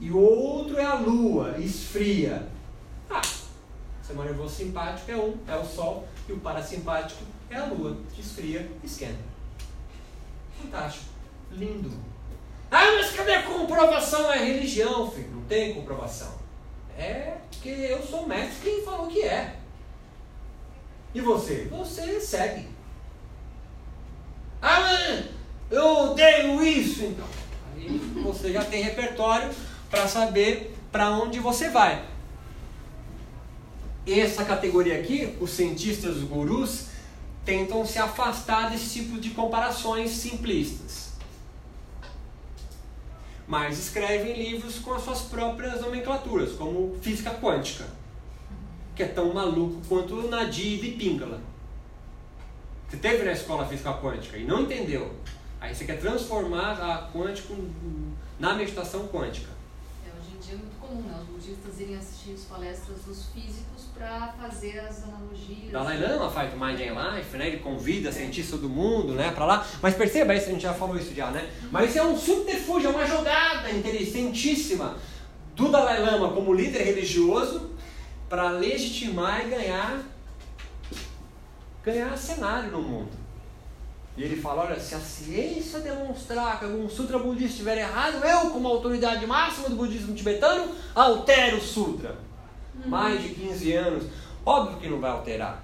E o outro é a lua, esfria. Ah, sistema nervoso simpático é um, é o sol, e o parasimpático é a lua, que esfria e esquenta. Fantástico, lindo. Ah, mas cadê a comprovação? É religião, filho, não tem comprovação. É que eu sou mestre, quem falou que é? E você? Você segue. Ah, mas eu odeio isso, então. Aí você já tem repertório para saber para onde você vai. Essa categoria aqui, os cientistas, os gurus, tentam se afastar desse tipo de comparações simplistas. Mas escrevem livros com as suas próprias nomenclaturas, como física quântica, que é tão maluco quanto Nadir e Pingala. Você teve na escola física quântica e não entendeu. Aí você quer transformar a quântico na meditação quântica. É, hoje em dia é muito comum, né? Os budistas irem assistir as palestras dos físicos para fazer as analogias. Dalai Lama faz Mind and Life, né? Ele convida é. cientistas do mundo, né, para lá. Mas perceba, isso a gente já falou isso já, né? Mas isso é um subterfúgio, é uma jogada inteligentíssima do Dalai Lama como líder religioso para legitimar e ganhar ganhar cenário no mundo. E ele fala: olha, se a ciência demonstrar que algum sutra budista estiver errado, eu, como autoridade máxima do budismo tibetano, altero o sutra. Uhum. Mais de 15 anos. Óbvio que não vai alterar.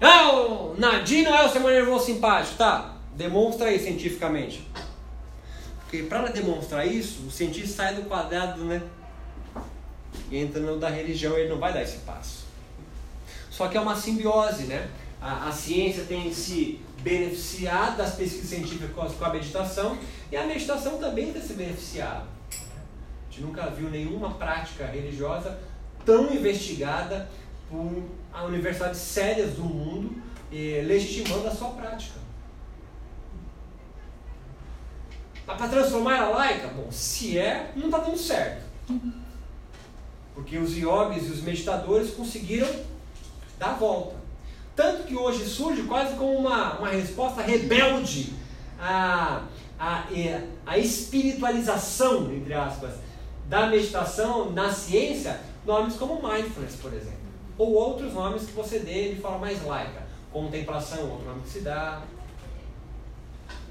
Ah, o Nadim não é o sistema nervoso simpático. Tá, demonstra aí cientificamente. Porque para demonstrar isso, o cientista sai do quadrado, né? E entra no da religião, ele não vai dar esse passo. Só que é uma simbiose, né? A, a ciência tem se beneficiado das pesquisas científicas com a meditação e a meditação também tem se beneficiado. A gente nunca viu nenhuma prática religiosa tão investigada por universidades sérias do mundo eh, legitimando a sua prática. Mas para transformar a laica? Bom, se é, não está dando certo. Porque os yogis e os meditadores conseguiram dar a volta. Tanto que hoje surge quase como uma, uma resposta rebelde à, à, à espiritualização, entre aspas, da meditação na ciência, nomes como mindfulness, por exemplo. Ou outros nomes que você dê de forma mais laica. Contemplação, outro nome que se dá.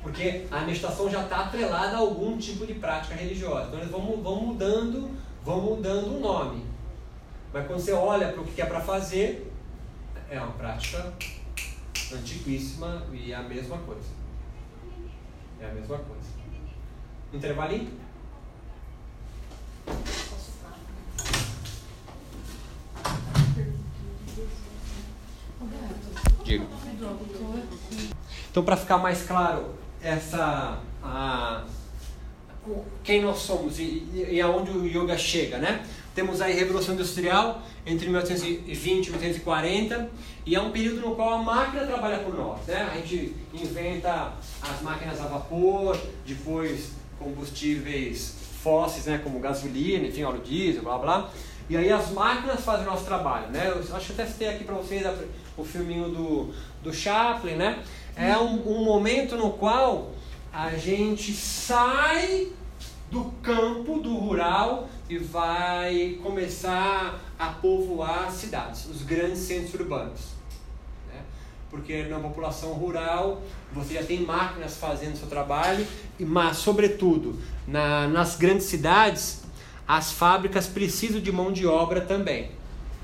Porque a meditação já está atrelada a algum tipo de prática religiosa. Então eles vão, vão mudando, vão mudando o nome. Mas quando você olha para o que é para fazer, é uma prática antiquíssima e é a mesma coisa. É a mesma coisa. Intervalinho? Diga. Então, para ficar mais claro, essa a, quem nós somos e, e aonde o yoga chega, né? Temos aí a Revolução Industrial entre 1920 e 1940 e é um período no qual a máquina trabalha por nós, né? A gente inventa as máquinas a vapor, depois combustíveis fósseis, né? Como gasolina, enfim, óleo diesel, blá blá. E aí as máquinas fazem o nosso trabalho, né? Eu acho que até citei aqui para vocês o filminho do, do Chaplin, né? É um, um momento no qual a gente sai do campo, do rural e vai começar a povoar cidades, os grandes centros urbanos. Né? Porque na população rural você já tem máquinas fazendo seu trabalho, mas, sobretudo, na, nas grandes cidades, as fábricas precisam de mão de obra também.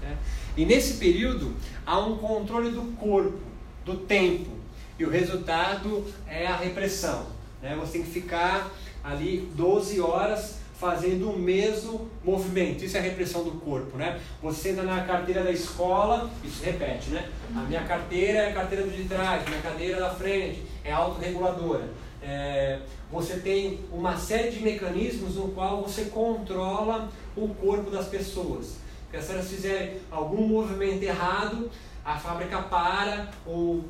Né? E nesse período há um controle do corpo, do tempo, e o resultado é a repressão. Né? Você tem que ficar ali 12 horas fazendo o mesmo movimento. Isso é repressão do corpo, né? Você entra na carteira da escola, isso repete, né? A minha carteira é a carteira de trás, minha cadeira da frente, é autorreguladora. É, você tem uma série de mecanismos no qual você controla o corpo das pessoas. Porque se elas fizerem algum movimento errado, a fábrica para ou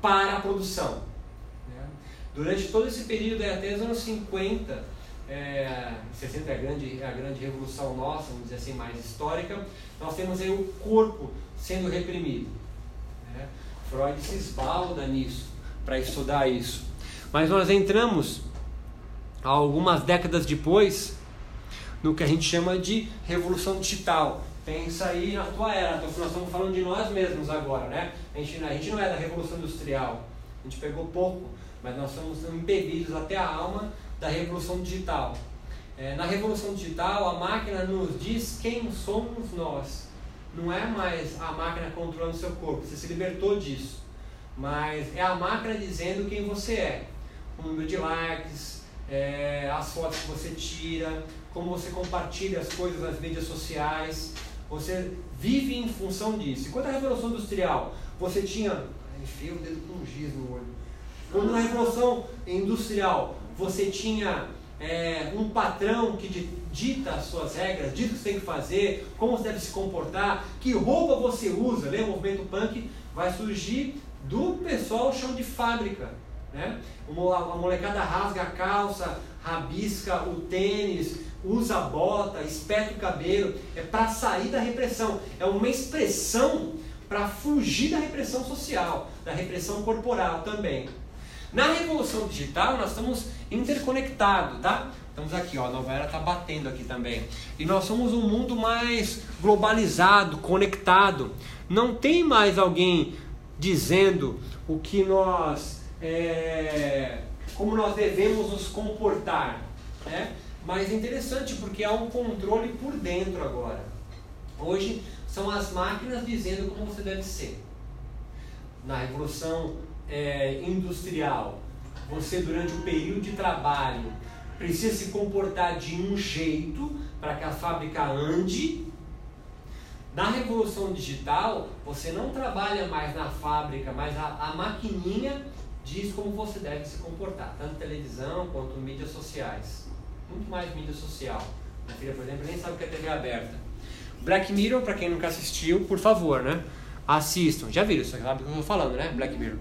para a produção. Durante todo esse período, até os anos 50, é, 60 é a, grande, é a grande revolução nossa, vamos dizer assim, mais histórica, nós temos aí o corpo sendo reprimido. Né? Freud se esbalda nisso, para estudar isso. Mas nós entramos, algumas décadas depois, no que a gente chama de revolução digital. Pensa aí na tua era, então nós estamos falando de nós mesmos agora, né? A gente, a gente não é da revolução industrial, a gente pegou pouco, mas nós somos embebidos até a alma da revolução digital. É, na revolução digital, a máquina nos diz quem somos nós. Não é mais a máquina controlando seu corpo, você se libertou disso. Mas é a máquina dizendo quem você é o número de likes, é, as fotos que você tira, como você compartilha as coisas nas mídias sociais. Você vive em função disso. Enquanto a Revolução Industrial você tinha. Enfia o dedo com um giz no olho. Quando na Revolução Industrial você tinha é, um patrão que dita as suas regras, dita o que você tem que fazer, como você deve se comportar, que roupa você usa? O movimento punk vai surgir do pessoal chão de fábrica. Né? A molecada rasga a calça, rabisca o tênis, usa bota, espeta o cabelo. É para sair da repressão. É uma expressão para fugir da repressão social, da repressão corporal também. Na revolução digital, nós estamos interconectados, tá? Estamos aqui, ó, a nova era está batendo aqui também. E nós somos um mundo mais globalizado, conectado. Não tem mais alguém dizendo o que nós é, como nós devemos nos comportar. Né? Mas é interessante porque há um controle por dentro agora. Hoje são as máquinas dizendo como você deve ser. Na revolução é, industrial, você durante o período de trabalho precisa se comportar de um jeito para que a fábrica ande. Na revolução digital, você não trabalha mais na fábrica, mas a, a maquininha diz como você deve se comportar, tanto televisão quanto mídias sociais. Muito mais mídia social. Minha filha, por exemplo, nem sabe o que é TV aberta. Black Mirror, para quem nunca assistiu, por favor, né? Assistam. Já viram, sabe o que eu estou falando, né? Black Mirror.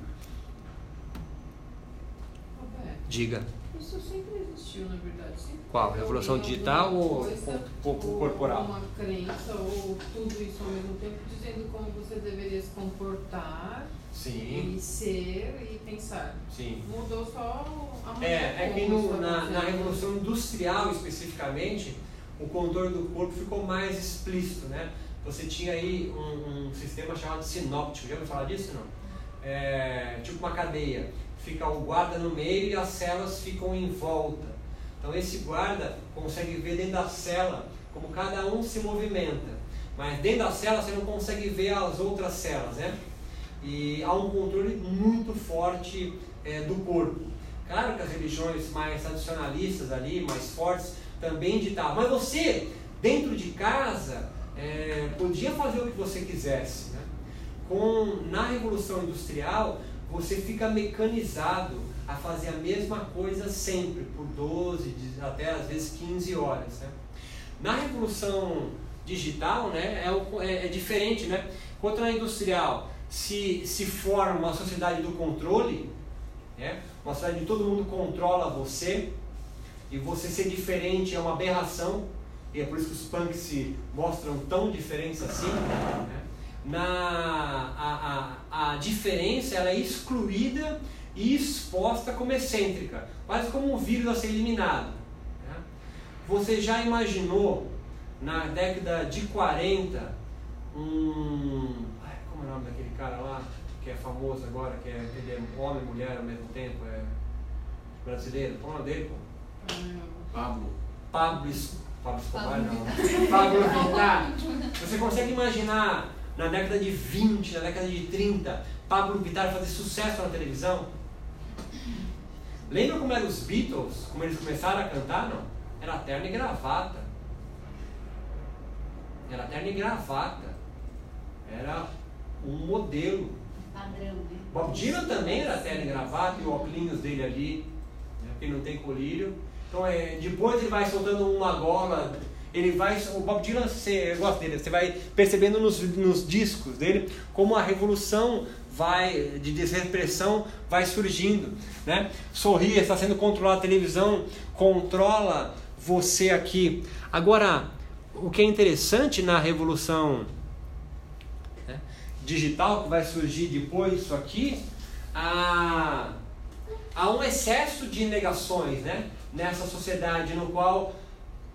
Diga. Isso sempre existiu, na verdade. Sempre Qual? Revolução digital ou coisa, corpo ou corporal? Uma crença ou tudo isso ao mesmo tempo, dizendo como você deveria se comportar Sim, e ser e pensar. sim. Mudou só a maneira É, é que no- na, na Revolução Industrial especificamente, o controle do corpo ficou mais explícito, né? Você tinha aí um, um sistema chamado sinóptico, já ouviu falar disso não? É, tipo uma cadeia, fica o guarda no meio e as celas ficam em volta. Então esse guarda consegue ver dentro da cela como cada um se movimenta. Mas dentro da célula você não consegue ver as outras células, né? E há um controle muito forte é, do corpo. Claro que as religiões mais tradicionalistas ali, mais fortes, também ditavam. Mas você, dentro de casa, é, podia fazer o que você quisesse. Né? Com, na Revolução Industrial, você fica mecanizado a fazer a mesma coisa sempre, por 12, até às vezes 15 horas. Né? Na Revolução Digital né, é, é, é diferente. Né? Enquanto na industrial se, se forma uma sociedade do controle, né? uma sociedade onde todo mundo controla você, e você ser diferente é uma aberração, e é por isso que os punks se mostram tão diferentes assim. Né? Na, a, a, a diferença ela é excluída e exposta como excêntrica, quase como um vírus a ser eliminado. Né? Você já imaginou na década de 40 um. Como é o nome daquele cara lá que é famoso agora, que é, ele é homem e mulher ao mesmo tempo? É brasileiro? Qual é o nome dele? Pô? Pablo. Pablo, Pablo Escobar, não. Pablo Vittar. Você consegue imaginar na década de 20, na década de 30, Pablo Vittar fazer sucesso na televisão? Lembra como eram os Beatles? Como eles começaram a cantar? Não. Era terno e gravata. Era terno e gravata. Era um modelo. Padrão, né? Bob Dylan também era terno e gravata e o óculos dele ali, né, porque não tem colírio. Então, é, depois ele vai soltando uma gola, ele vai, o Bob Dylan, você, eu gosto dele, você vai percebendo nos, nos discos dele como a revolução vai de desrepressão vai surgindo, né? Sorria, está sendo controlado a televisão, controla você aqui. Agora, o que é interessante na revolução né, digital que vai surgir depois disso aqui, há, há um excesso de negações, né? Nessa sociedade no qual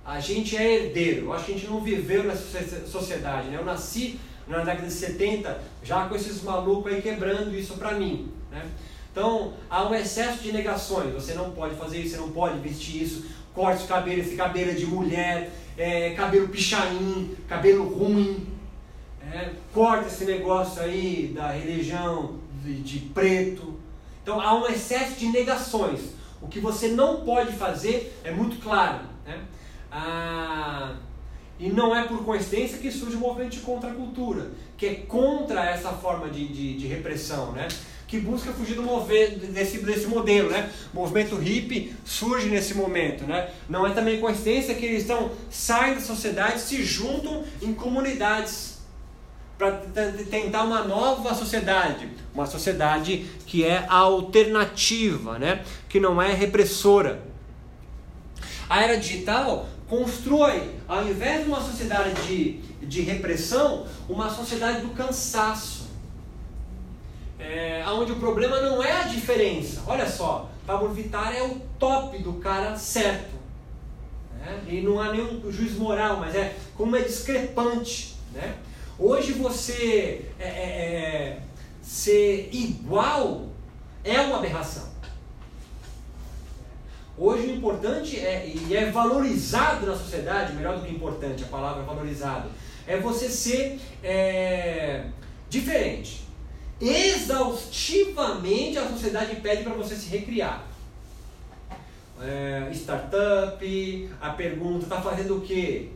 a gente é herdeiro. Eu acho que a gente não viveu nessa sociedade, né? Eu nasci na década de 70, já com esses malucos aí quebrando isso para mim. Né? Então, há um excesso de negações. Você não pode fazer isso, você não pode vestir isso. Corte o cabelo, esse cabelo de mulher, é, cabelo pichain, cabelo ruim. É, corta esse negócio aí da religião de, de preto. Então, há um excesso de negações. O que você não pode fazer é muito claro. Né? Ah, e não é por coincidência que surge o movimento de contracultura, que é contra essa forma de, de, de repressão, né? que busca fugir do mover, desse, desse modelo. Né? O movimento hippie surge nesse momento. Né? Não é também coincidência que eles estão, saem da sociedade, se juntam em comunidades para tentar uma nova sociedade, uma sociedade que é alternativa, né? que não é repressora. A era digital constrói, ao invés de uma sociedade de, de repressão, uma sociedade do cansaço. É, onde o problema não é a diferença. Olha só, Pablo Vittar é o top do cara certo. Né? E não há nenhum juiz moral, mas é como é discrepante. Né? Hoje você é, é, é ser igual é uma aberração. Hoje o importante é, e é valorizado na sociedade, melhor do que importante, a palavra valorizado, é você ser é, diferente. Exaustivamente a sociedade pede para você se recriar. É, startup, a pergunta, está fazendo o quê?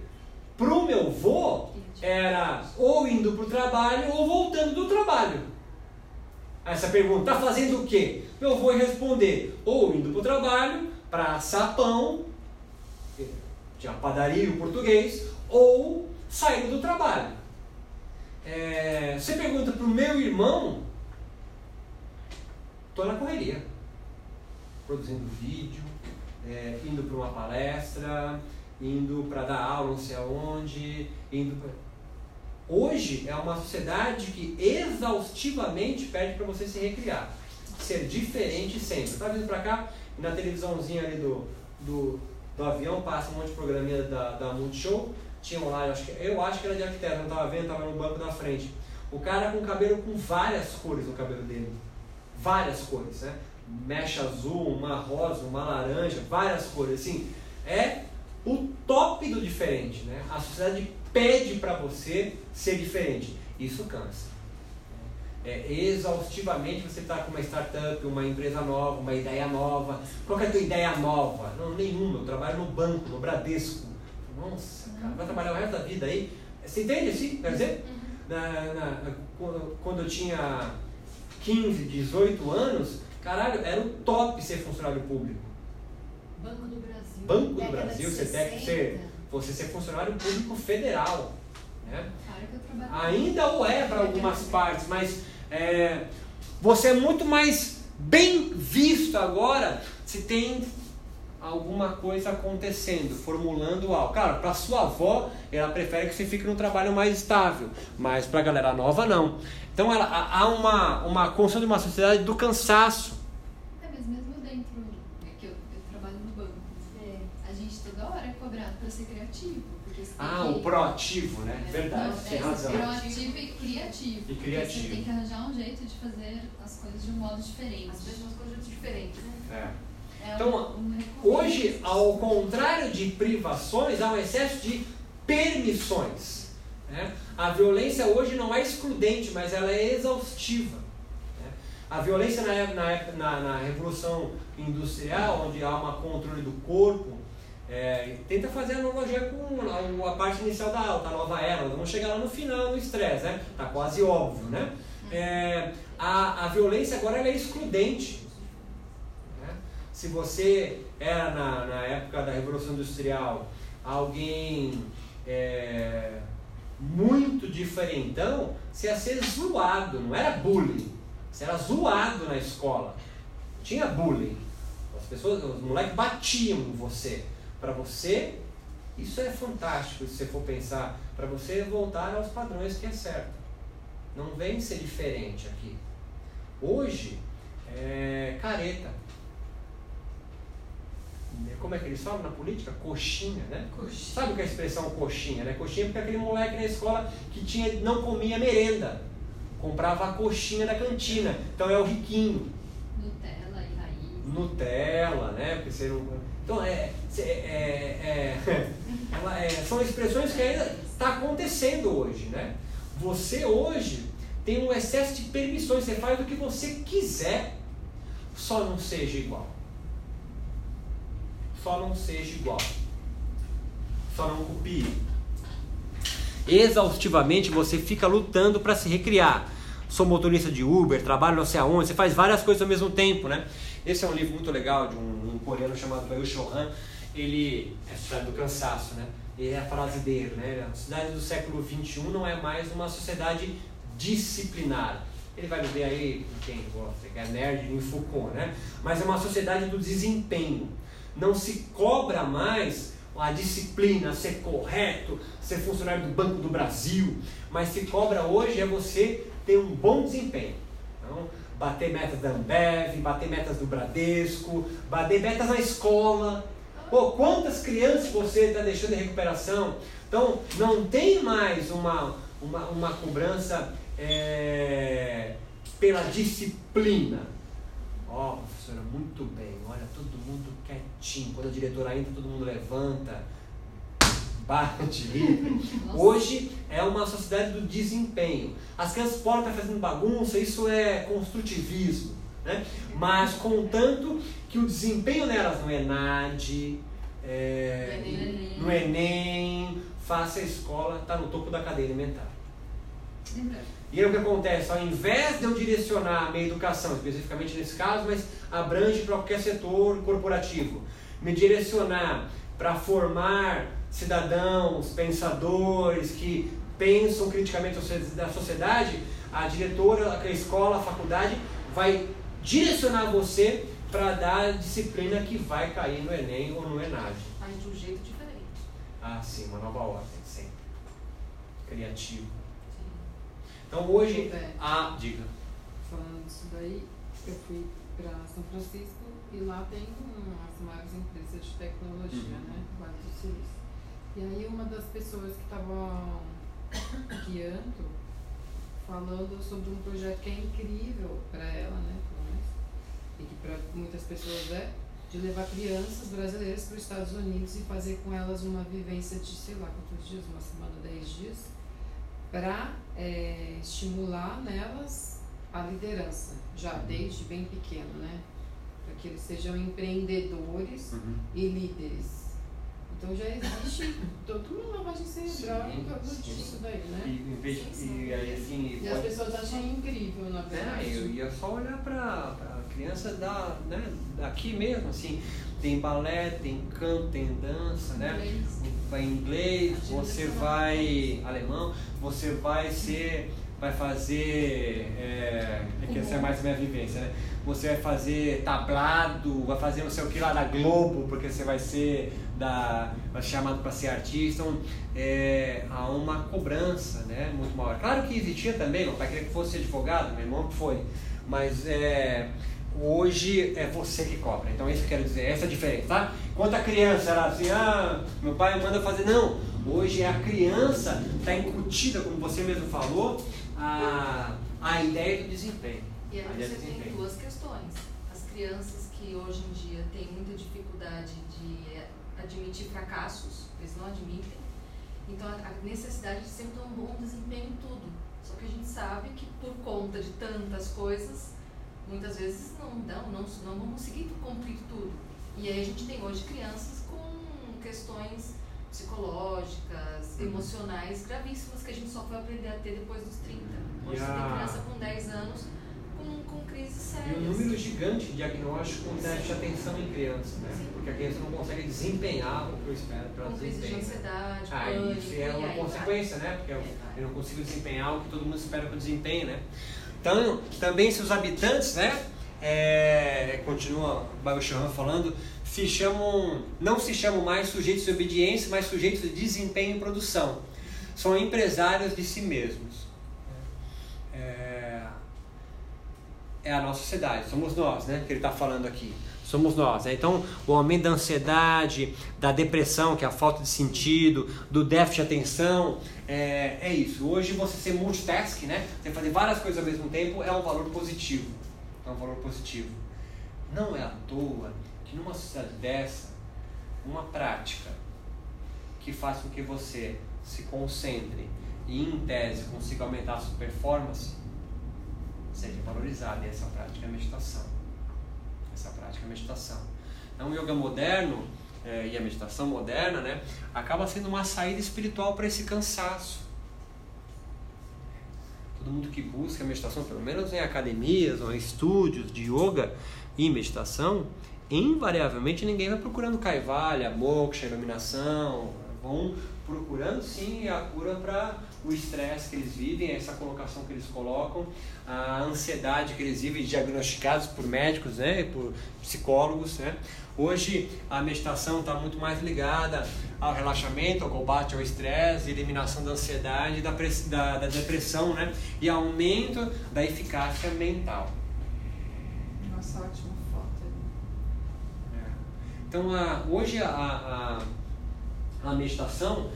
Pro meu vô, era ou indo para o trabalho ou voltando do trabalho. Essa pergunta, está fazendo o quê? Meu vô responder, ou indo para o trabalho para assar pão, tinha padaria o português, ou saindo do trabalho. É, você pergunta para o meu irmão, estou na correria, produzindo vídeo, é, indo para uma palestra, indo para dar aula não sei aonde, indo pra... Hoje é uma sociedade que exaustivamente pede para você se recriar, ser diferente sempre. Está vindo para cá, na televisãozinha ali do, do, do avião passa um monte de programinha da, da Multishow. Tinha lá, eu acho, que, eu acho que era de arquiteto, não estava vendo, estava no banco da frente. O cara com cabelo com várias cores no cabelo dele. Várias cores, né? Mecha azul, uma rosa, uma laranja, várias cores. Assim, é o top do diferente, né? A sociedade pede para você ser diferente. Isso cansa. É, exaustivamente você está com uma startup, uma empresa nova, uma ideia nova. Qual é a tua ideia nova? Não, nenhuma. Eu trabalho no banco, no Bradesco. Nossa, cara, vai trabalhar o resto da vida aí? Você entende assim? Quer dizer, na, na, quando eu tinha 15, 18 anos, caralho, era o top ser funcionário público. Banco do Brasil. Banco do Brasil, você deve ser, você ser funcionário público federal. Né? Ainda o é para algumas partes, mas é, você é muito mais bem visto agora se tem alguma coisa acontecendo, formulando algo. Claro, para sua avó, ela prefere que você fique num trabalho mais estável, mas para a galera nova, não. Então ela, há uma, uma construção de uma sociedade do cansaço. É, mas mesmo dentro, é que eu, eu trabalho no banco, é, a gente toda hora é cobrado para ser criativo. Ah, o proativo, né? É, Verdade, não, tem é, razão. Proativo e criativo. E criativo. Você tem que arranjar um jeito de fazer as coisas de um modo diferente. As coisas diferentes, né? É. É então, um, hoje, ao contrário de privações, há um excesso de permissões. Né? A violência hoje não é excludente, mas ela é exaustiva. Né? A violência na, na, na, na, Revolução Industrial, onde há um controle do corpo, é, tenta fazer analogia com a, a, parte inicial da alta, a nova era. Vamos chegar lá no final, no estresse, né? Tá quase óbvio, né? É, a, a violência agora é excludente. Se você era na, na época da Revolução Industrial alguém é, muito diferentão, você ia ser zoado, não era bullying. Você era zoado na escola. Tinha bullying. As pessoas, os moleques batiam você. Para você, isso é fantástico se você for pensar. Para você voltar aos padrões que é certo. Não vem ser diferente aqui. Hoje, é careta como é que eles falam na política? Coxinha, né? Coxinha. Sabe o que é a expressão coxinha, né? Coxinha porque é aquele moleque na escola que tinha, não comia merenda. Comprava a coxinha da cantina. Então é o riquinho. Nutella e raiz. Nutella, né? Porque você não... Então, é, é, é, é, é são expressões que ainda está acontecendo hoje, né? Você hoje tem um excesso de permissões. Você faz o que você quiser, só não seja igual só não seja igual. Só não copie. Exaustivamente você fica lutando para se recriar. Sou motorista de Uber, trabalho não sei aonde, você faz várias coisas ao mesmo tempo, né? Esse é um livro muito legal de um, um coreano chamado Chohan. Ele é a cidade do cansaço, né? Ele é a frase dele, né? A cidade do século XXI não é mais uma sociedade disciplinar. Ele vai ver aí, quem gosta, que é nerd em Foucault, né? Mas é uma sociedade do desempenho não se cobra mais a disciplina, ser correto, ser funcionário do Banco do Brasil, mas se cobra hoje é você ter um bom desempenho. Então, bater metas da Ambev, bater metas do Bradesco, bater metas na escola. Pô, quantas crianças você está deixando em recuperação? Então, não tem mais uma, uma, uma cobrança é, pela disciplina. Ó, oh, professora, muito bem, olha, todo mundo quietinho. Quando a diretora entra, todo mundo levanta, bate, Hoje é uma sociedade do desempenho. As crianças podem estar fazendo bagunça, isso é construtivismo. Né? Mas contanto que o desempenho nelas no ENAD, é, no Enem, faça a escola, está no topo da cadeia alimentar. E aí o que acontece? Ao invés de eu direcionar a minha educação, especificamente nesse caso, mas abrange para qualquer setor corporativo, me direcionar para formar cidadãos, pensadores que pensam criticamente a sociedade, a diretora, a escola, a faculdade vai direcionar você para dar a disciplina que vai cair no Enem ou no ENAD. Mas de um jeito diferente. Ah, sim, uma nova ordem, sempre. Criativo. Então hoje, a. Diga. Falando disso daí, eu fui para São Francisco e lá tem as maiores empresas de tecnologia, uhum. né? E aí uma das pessoas que estavam guiando, falando sobre um projeto que é incrível para ela, né? E que para muitas pessoas é, de levar crianças brasileiras para os Estados Unidos e fazer com elas uma vivência de, sei lá, quantos dias, uma semana, dez dias, para é, estimular nelas a liderança, já desde bem pequeno, né? Para que eles sejam empreendedores Uhum. e líderes. Então já existe toda uma lavagem cerebral Sim, sim. disso daí, né? E, em vez- e aí assim. E as pessoas acham incrível, na É, verdade. eu ia só olhar para criança da, né, daqui mesmo, assim, tem balé, tem canto, tem dança, né? Inglês. Vai inglês, você vai alemão, você vai ser, vai fazer, é, é que essa é mais minha vivência, né? Você vai fazer tablado, vai fazer não sei o que lá da Globo, porque você vai ser da, vai ser chamado para ser artista, então é, há uma cobrança, né? Muito maior. Claro que existia também, meu pai queria que fosse advogado, meu irmão foi, mas é, hoje é você que cobra. Então isso que eu quero dizer, essa é a diferença, tá? Enquanto a criança era assim, ah, meu pai manda fazer, não. Hoje é a criança está incutida, como você mesmo falou, a, a ideia do desempenho. E aí você tem desempenho. duas questões. As crianças que hoje em dia têm muita dificuldade de eh, admitir fracassos, eles não admitem. Então a a necessidade de sempre ter um bom desempenho em tudo. Só que a gente sabe que por conta de tantas coisas, muitas vezes não dão, não, não vão conseguir cumprir tudo. E aí a gente tem hoje crianças com questões psicológicas, Uhum. emocionais gravíssimas que a gente só foi aprender a ter depois dos 30. Hoje E você tem criança com 10 anos com, com crises E sérias. um número gigante de diagnóstico com déficit de atenção em criança, né? Sim. Porque a criança não consegue desempenhar o que eu espero para ela com crise de desempenhar. ansiedade, Ah, pânico, isso é e uma consequência, né? Porque eu, É, vai. eu não consigo desempenhar o que todo mundo espera que eu desempenhe, né? Então, também se os habitantes, né? É, continua o Baio falando, se chamam, não se chamam mais sujeitos de obediência, mas sujeitos de desempenho e produção. São empresários de si mesmos. É, é a nossa sociedade, somos nós, né? Que ele está falando aqui. Somos nós. Né? Então, o aumento da ansiedade, da depressão, que é a falta de sentido, do déficit de atenção, é, é isso. Hoje, você ser multitask, né? Você fazer várias coisas ao mesmo tempo, é um valor positivo. É um valor positivo. Não é à toa que numa sociedade dessa, uma prática que faz com que você se concentre e, em tese, consiga aumentar a sua performance, seja valorizada. E essa prática é a meditação. Essa prática é a meditação. Então, o yoga moderno eh, e a meditação moderna, né, acaba sendo uma saída espiritual para esse cansaço. Todo mundo que busca meditação, pelo menos em academias ou em estúdios de yoga e meditação, invariavelmente ninguém vai procurando kaivalya, moksha, iluminação, vão procurando sim a cura para o estresse que eles vivem, essa colocação que eles colocam, a ansiedade que eles vivem, diagnosticados por médicos, né, por psicólogos, né. Hoje a meditação está muito mais ligada ao relaxamento, ao combate ao estresse, eliminação da ansiedade, da, da, da depressão, né, e aumento da eficácia mental. Nossa, ótima foto. É. Então, a, hoje a, a, a meditação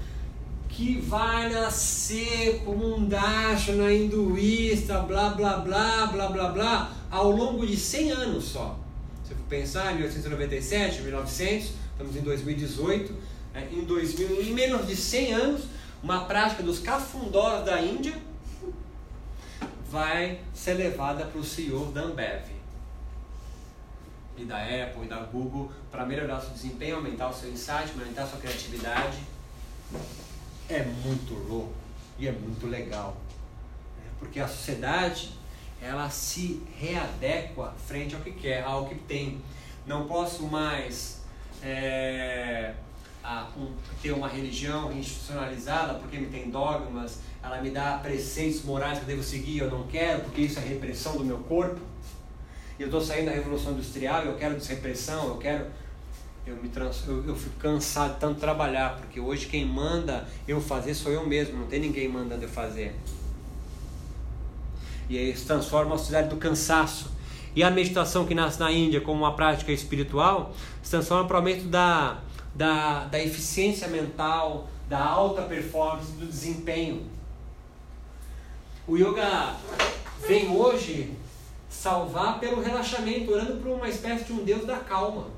que vai nascer como um dashana hinduísta, blá blá blá, blá blá blá, ao longo de 100 anos só. Se for pensar em 1897, 1900, estamos em 2018, é, em 2000, em menos de 100 anos, uma prática dos cafundós da Índia vai ser levada para o CEO da Ambev e da Apple e da Google para melhorar o seu desempenho, aumentar o seu insight, aumentar a sua criatividade. É muito louco e é muito legal. né? Porque a sociedade ela se readequa frente ao que quer, ao que tem. Não posso mais é, a- um- ter uma religião institucionalizada porque me tem dogmas, ela me dá preceitos morais que eu devo seguir eu não quero, porque isso é repressão do meu corpo. Eu estou saindo da Revolução Industrial, eu quero desrepressão, eu quero. Eu, me trans, eu, eu fico cansado de tanto trabalhar, porque hoje quem manda eu fazer sou eu mesmo, não tem ninguém mandando eu fazer. E aí se transforma a sociedade do cansaço. E a meditação que nasce na Índia como uma prática espiritual se transforma para o aumento da, da, da eficiência mental, da alta performance, do desempenho. O yoga vem hoje salvar pelo relaxamento, orando por uma espécie de um Deus da calma.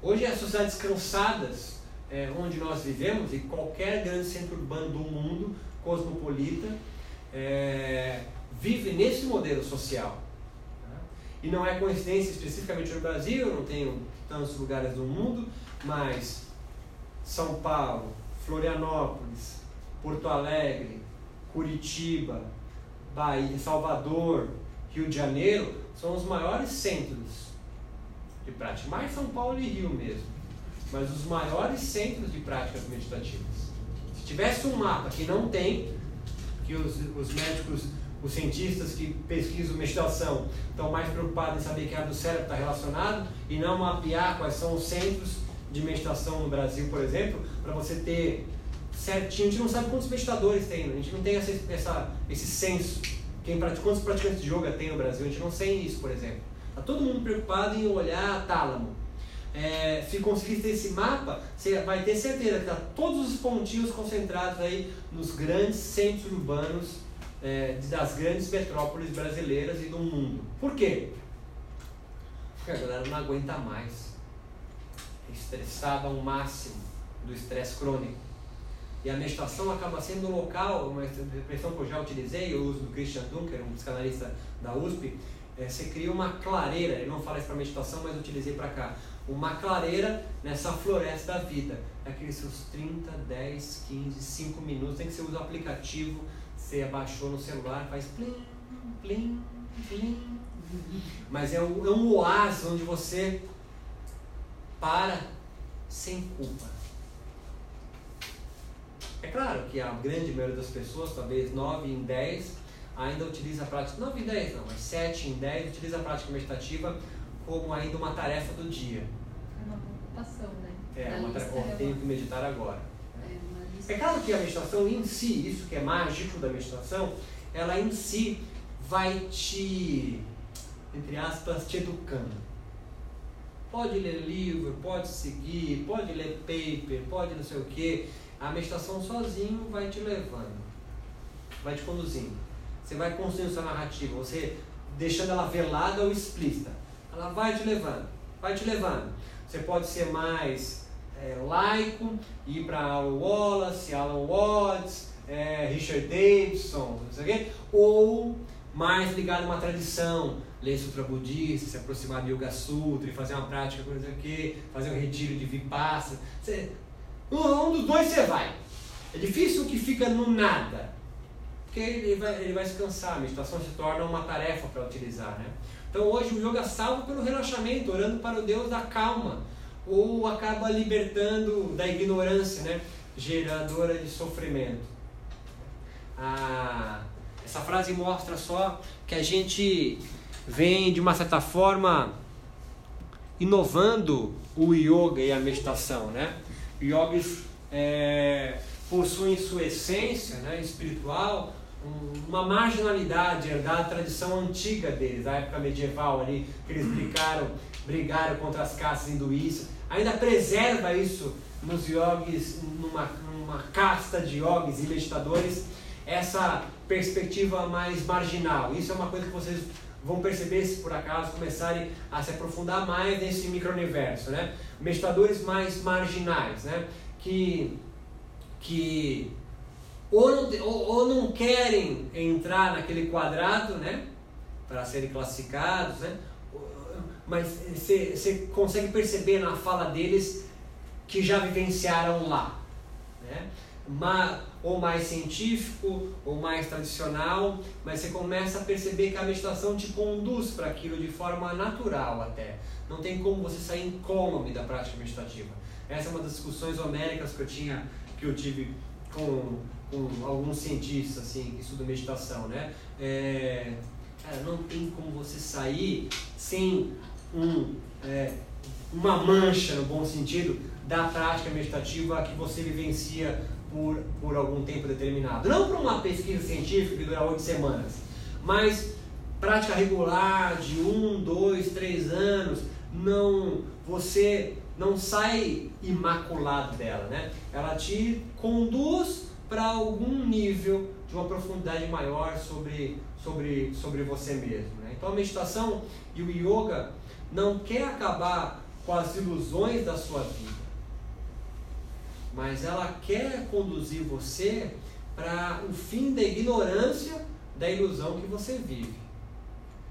Hoje as sociedades cansadas, é, onde nós vivemos, e qualquer grande centro urbano do mundo, cosmopolita, é, vive nesse modelo social. E não é coincidência especificamente no Brasil, eu não tenho tantos lugares do mundo, mas São Paulo, Florianópolis, Porto Alegre, Curitiba, Bahia, Salvador, Rio de Janeiro são os maiores centros de prática, mais São Paulo e Rio mesmo, mas os maiores centros de práticas meditativas. Se tivesse um mapa que não tem, que os, os médicos, os cientistas que pesquisam meditação estão mais preocupados em saber que a do cérebro está relacionado e não mapear quais são os centros de meditação no Brasil, por exemplo, para você ter certinho. A gente não sabe quantos meditadores tem, a gente não tem essa, essa esse senso. Quem quantos praticantes de yoga tem no Brasil? A gente não tem isso, por exemplo. Está todo mundo preocupado em olhar tálamo. É, se conseguir ter esse mapa, você vai ter certeza que está todos os pontinhos concentrados aí nos grandes centros urbanos é, das grandes metrópoles brasileiras e do mundo. Por quê? Porque a galera não aguenta mais. É estressada ao máximo do estresse crônico. E a meditação acaba sendo um local, uma expressão que eu já utilizei, eu uso do Christian Dunker, um psicanalista da USP, é, você cria uma clareira, ele não fala isso para meditação, mas utilizei para cá, uma clareira nessa floresta da vida. É aqueles seus 30, 10, 15, 5 minutos, tem que você usa o aplicativo, você abaixou no celular, faz plim, plim, plim. Mas é um, é um oásis onde você para sem culpa. É claro que a grande maioria das pessoas, talvez 9 em 10, ainda utiliza a prática, 9 em 10 não, mas 7 em 10 utiliza a prática meditativa como ainda uma tarefa do dia. É uma preocupação, né? É, uma tarefa, é tenho que meditar agora. É. É claro que a meditação em si, isso que é mágico da meditação, ela em si vai te, entre aspas, te educando. Pode ler livro, pode seguir, pode ler paper, pode não sei o que. A meditação sozinho vai te levando, vai te conduzindo. Você vai construindo sua narrativa, você deixando ela velada ou explícita. Ela vai te levando, vai te levando. Você pode ser mais é, laico, ir para Alan Wallace, Alan Watts, é, Richard Davidson, não sei o quê, ou mais ligado a uma tradição, ler Sutra Budista, se aproximar de Yoga Sutra e fazer uma prática, exemplo, quê, fazer um retiro de Vipassana. Você, um, um dos dois você vai. É difícil o que fica no nada, porque ele vai, ele vai se cansar, a meditação se torna uma tarefa para utilizar, né? Então hoje o yoga salva pelo relaxamento, orando para o Deus da calma, ou acaba libertando da ignorância, né? Geradora de sofrimento. Ah, essa frase mostra só que a gente vem de uma certa forma inovando o yoga e a meditação, né? Yogis é, possuem sua essência né, espiritual um- uma marginalidade herdada da tradição antiga deles, da época medieval ali, que eles brigaram, brigaram contra as castas hinduístas, ainda preserva isso nos yogis, numa, numa casta de yogis e meditadores, essa perspectiva mais marginal. Isso é uma coisa que vocês vão perceber se por acaso começarem a se aprofundar mais nesse micro-universo, né? Meditadores mais marginais, né? Que, que ou não, ou, ou não querem entrar naquele quadrado, né? Para serem classificados, né? Mas você consegue perceber na fala deles que já vivenciaram lá, né? Ma- ou mais científico, ou mais tradicional, mas você começa a perceber que a meditação te conduz para aquilo de forma natural até. Não tem como você sair incômodo da prática meditativa. Essa é uma das discussões homéricas que eu tinha, que eu tive com, com alguns cientistas assim, que estudam meditação, né? É, cara, não tem como você sair sem um, é, uma mancha, no bom sentido, da prática meditativa que você vivencia por, por algum tempo determinado. Não por uma pesquisa científica que dura oito semanas, mas prática regular de um, dois, três anos, não você não sai imaculado dela, né? Ela te conduz para algum nível de uma profundidade maior sobre, sobre, sobre você mesmo. Né? Então a meditação e o yoga não quer acabar com as ilusões da sua vida. Mas ela quer conduzir você para o fim da ignorância da ilusão que você vive.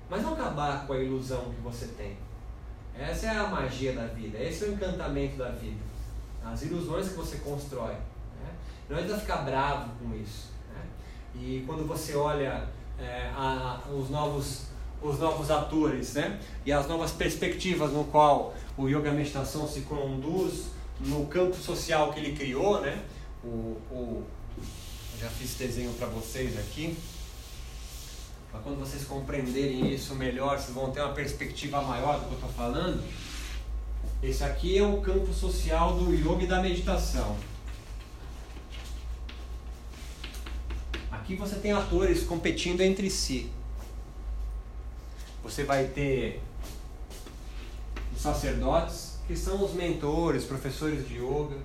Mas não acabar com a ilusão que você tem. Essa é a magia da vida, esse é o encantamento da vida. As ilusões que você constrói. Né? Não adianta ficar bravo com isso. Né? E quando você olha é, a, os, novos, os novos atores né? e as novas perspectivas no qual o Yoga Meditação se conduz no campo social que ele criou, né? o, o já fiz desenho para vocês aqui. Mas quando vocês compreenderem isso melhor, vocês vão ter uma perspectiva maior do que eu estou falando. Esse aqui é o campo social do yoga e da meditação. Aqui você tem atores competindo entre si. Você vai ter os sacerdotes, que são os mentores, professores de yoga.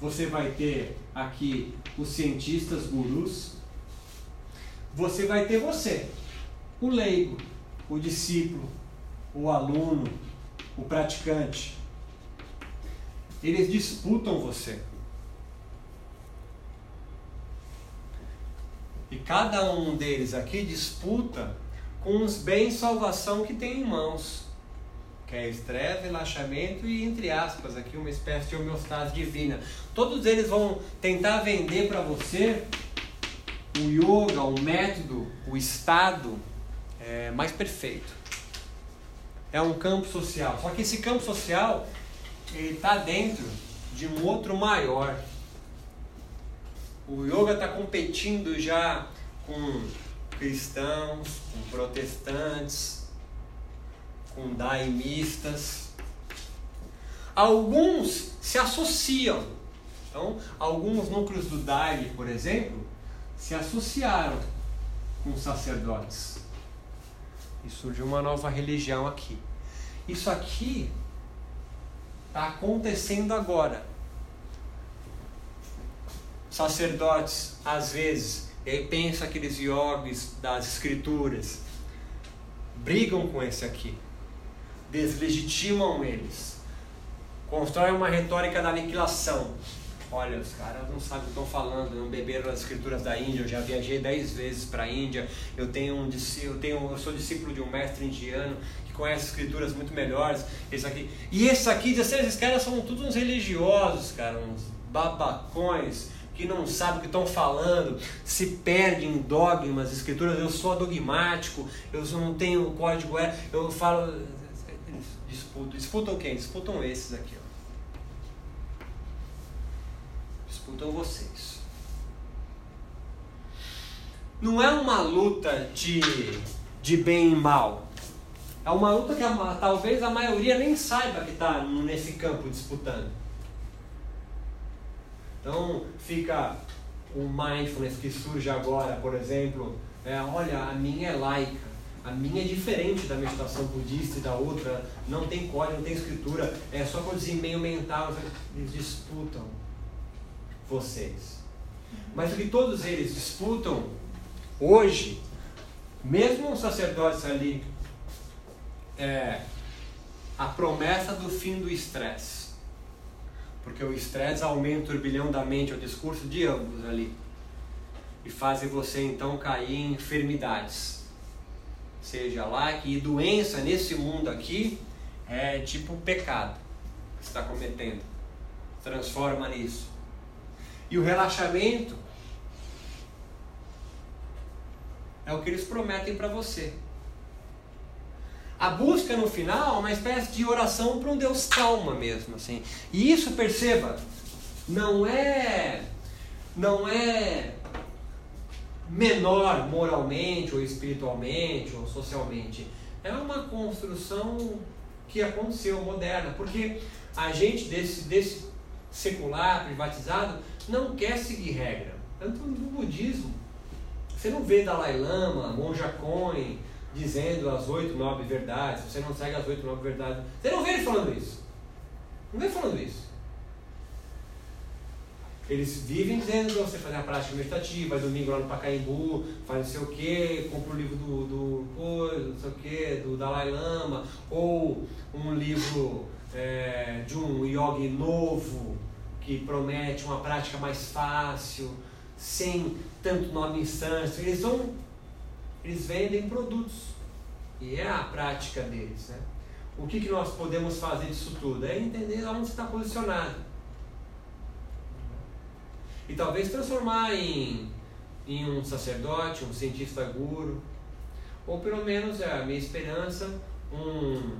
Você vai ter aqui os cientistas, gurus. Você vai ter você, o leigo, o discípulo, o aluno, o praticante. Eles disputam você. E cada um deles aqui disputa com os bens salvação que tem em mãos. Que é estresse, relaxamento e, entre aspas, aqui uma espécie de homeostase divina. Todos eles vão tentar vender para você o yoga, o método, o estado é, mais perfeito. É um campo social. Só que esse campo social ele está dentro de um outro maior. O yoga está competindo já com cristãos, com protestantes, com daimistas. Alguns se associam. Então, alguns núcleos do Daime, por exemplo, se associaram com sacerdotes e surgiu uma nova religião aqui. Isso aqui está acontecendo agora. Sacerdotes, às vezes, e aí pensa aqueles yogis das escrituras, brigam com esse aqui, deslegitimam eles, constroem uma retórica da aniquilação. Olha, os caras não sabem o que estão falando, não beberam as escrituras da Índia. Eu já viajei dez vezes para a Índia. Eu tenho um eu tenho, eu sou discípulo de um mestre indiano que conhece escrituras muito melhores. Esse aqui e esse aqui, esses caras são todos uns religiosos, cara, uns babacões que não sabem o que estão falando, se perdem em dogmas, escrituras. Eu sou dogmático, eu não tenho código, é, eu falo. Disputam, disputam quem? Disputam esses aqui. Ó. disputam vocês. Não é uma luta de, de bem e mal. É uma luta que a, talvez a maioria nem saiba que está nesse campo disputando. Então fica o mindfulness que surge agora, por exemplo, é, olha, a minha é laica. A minha é diferente da meditação budista e da outra, não tem código, não tem escritura, é só com desempenho mental, eles disputam vocês. Mas o que todos eles disputam hoje, mesmo os sacerdotes ali, é a promessa do fim do estresse. Porque o estresse aumenta o turbilhão da mente, o discurso de ambos ali. E fazem você então cair em enfermidades. Seja lá que doença nesse mundo aqui é tipo pecado que está cometendo. Transforma nisso. E o relaxamento é o que eles prometem para você. A busca no final é uma espécie de oração para um Deus calma mesmo, assim. E isso perceba, não é não é menor moralmente ou espiritualmente ou socialmente. É uma construção que aconteceu moderna, porque a gente desse desse secular, privatizado, não quer seguir regra. Tanto no budismo. Você não vê Dalai Lama, Monja Coin, dizendo as oito, nove verdades. Você não segue as oito, nove verdades. Você não vê ele falando isso. Não vê falando isso. Eles vivem dizendo para você fazer a prática meditativa, domingo lá no Pacaembu, faz não sei o que, compra o livro do, do, não sei o que, do Dalai Lama, ou um livro é, de um yogi novo que promete uma prática mais fácil, sem tanto nome instância. Eles vão, eles vendem produtos e é a prática deles, né? O que, que nós podemos fazer disso tudo? É entender onde está posicionado. E talvez transformar em, em um sacerdote, um cientista guru, ou pelo menos é a minha esperança, um,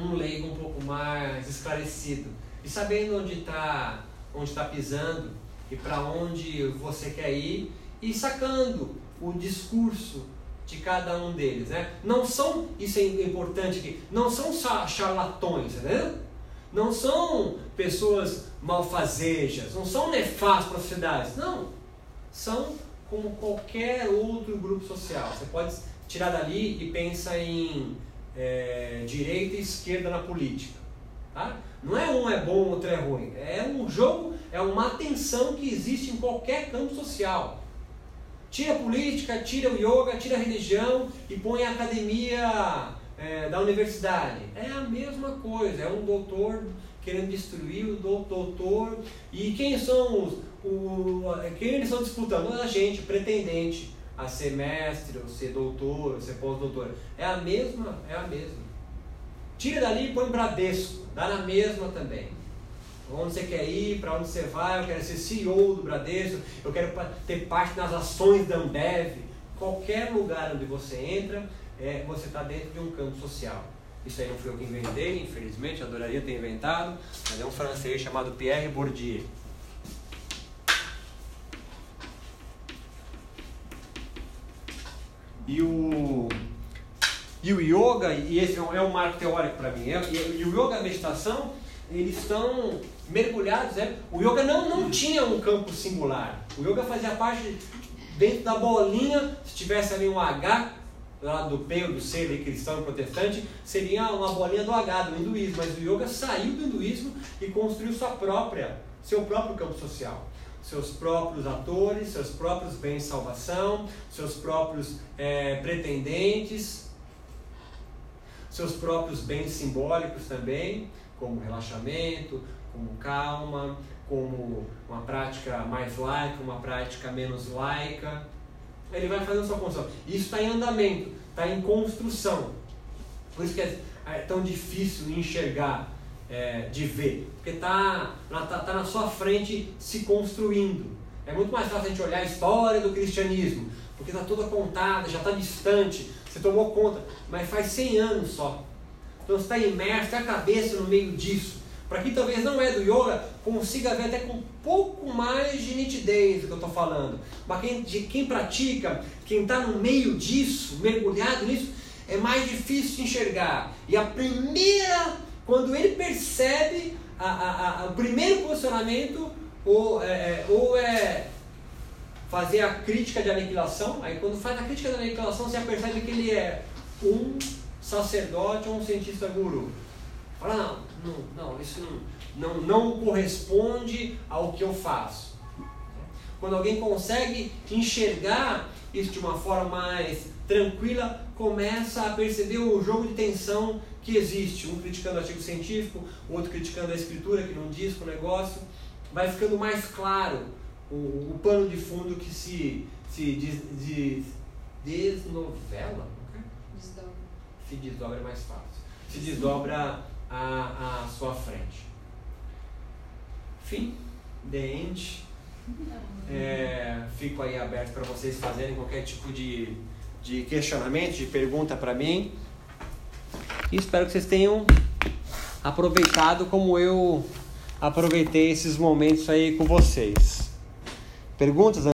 um leigo um pouco mais esclarecido e sabendo onde está onde está pisando e para onde você quer ir e sacando o discurso de cada um deles, né? Não são, isso é importante aqui, não são charlatões, né? Não são pessoas malfazejas, não são nefastos para a sociedade, não. São como qualquer outro grupo social. Você pode tirar dali e pensa em é, direita e esquerda na política. Tá? Não é um é bom, outro é ruim. É um jogo, é uma tensão que existe em qualquer campo social. Tira a política, tira o yoga, tira a religião e põe a academia é, da universidade. É a mesma coisa, é um doutor querendo destruir o doutor. E quem são os. O, quem eles estão disputando? A gente, pretendente a ser mestre, ou ser doutor, ou ser pós-doutor. É a mesma, é a mesma. Tira dali e põe Bradesco, dá na mesma também. Onde você quer ir, para onde você vai, eu quero ser CEO do Bradesco, eu quero ter parte nas ações da Ambev. Qualquer lugar onde você entra, é, você está dentro de um campo social. Isso aí não fui eu que inventei, infelizmente, adoraria ter inventado, mas é um francês chamado Pierre Bourdieu. E o, e o yoga, e esse é um, é marco teórico para mim, é, e, o yoga e a meditação, eles estão mergulhados. É, o yoga não, não tinha um campo singular. O yoga fazia parte dentro da bolinha, se tivesse ali um H, lá do P ou do C, ali, cristão protestante, seria uma bolinha do H, do hinduísmo. Mas o yoga saiu do hinduísmo e construiu sua própria, seu próprio campo social seus próprios atores, seus próprios bens de salvação, seus próprios é, pretendentes, seus próprios bens simbólicos também, como relaxamento, como calma, como uma prática mais laica, uma prática menos laica. Ele vai fazendo sua construção. Isso está em andamento, está em construção. Por isso que é, é tão difícil enxergar é, de ver, porque está tá, tá na sua frente se construindo. É muito mais fácil a gente olhar a história do cristianismo, porque está toda contada, já está distante, você tomou conta, mas faz 100 anos só. Então você está imerso, tem a cabeça no meio disso. Para quem talvez não é do yoga, consiga ver até com um pouco mais de nitidez do que eu estou falando. Mas quem, de, quem pratica, quem está no meio disso, mergulhado nisso, é mais difícil enxergar. E a primeira quando ele percebe a, a, a, o primeiro posicionamento, ou é, é, ou é fazer a crítica de aniquilação, aí quando faz a crítica de aniquilação, você percebe que ele é um sacerdote ou um cientista guru. Fala, não, não, não isso não, não, não corresponde ao que eu faço. Quando alguém consegue enxergar isso de uma forma mais tranquila, começa a perceber o jogo de tensão que existe, um criticando o artigo científico, o outro criticando a escritura que não diz com o negócio, vai ficando mais claro o, o pano de fundo que se, se des, des, desnovela, desdobra. se desdobra é mais fácil, se desdobra à, à sua frente. Fim, the end. É, fico aí aberto para vocês fazerem qualquer tipo de, de questionamento, de pergunta para mim. E espero que vocês tenham aproveitado como eu aproveitei esses momentos aí com vocês. Perguntas?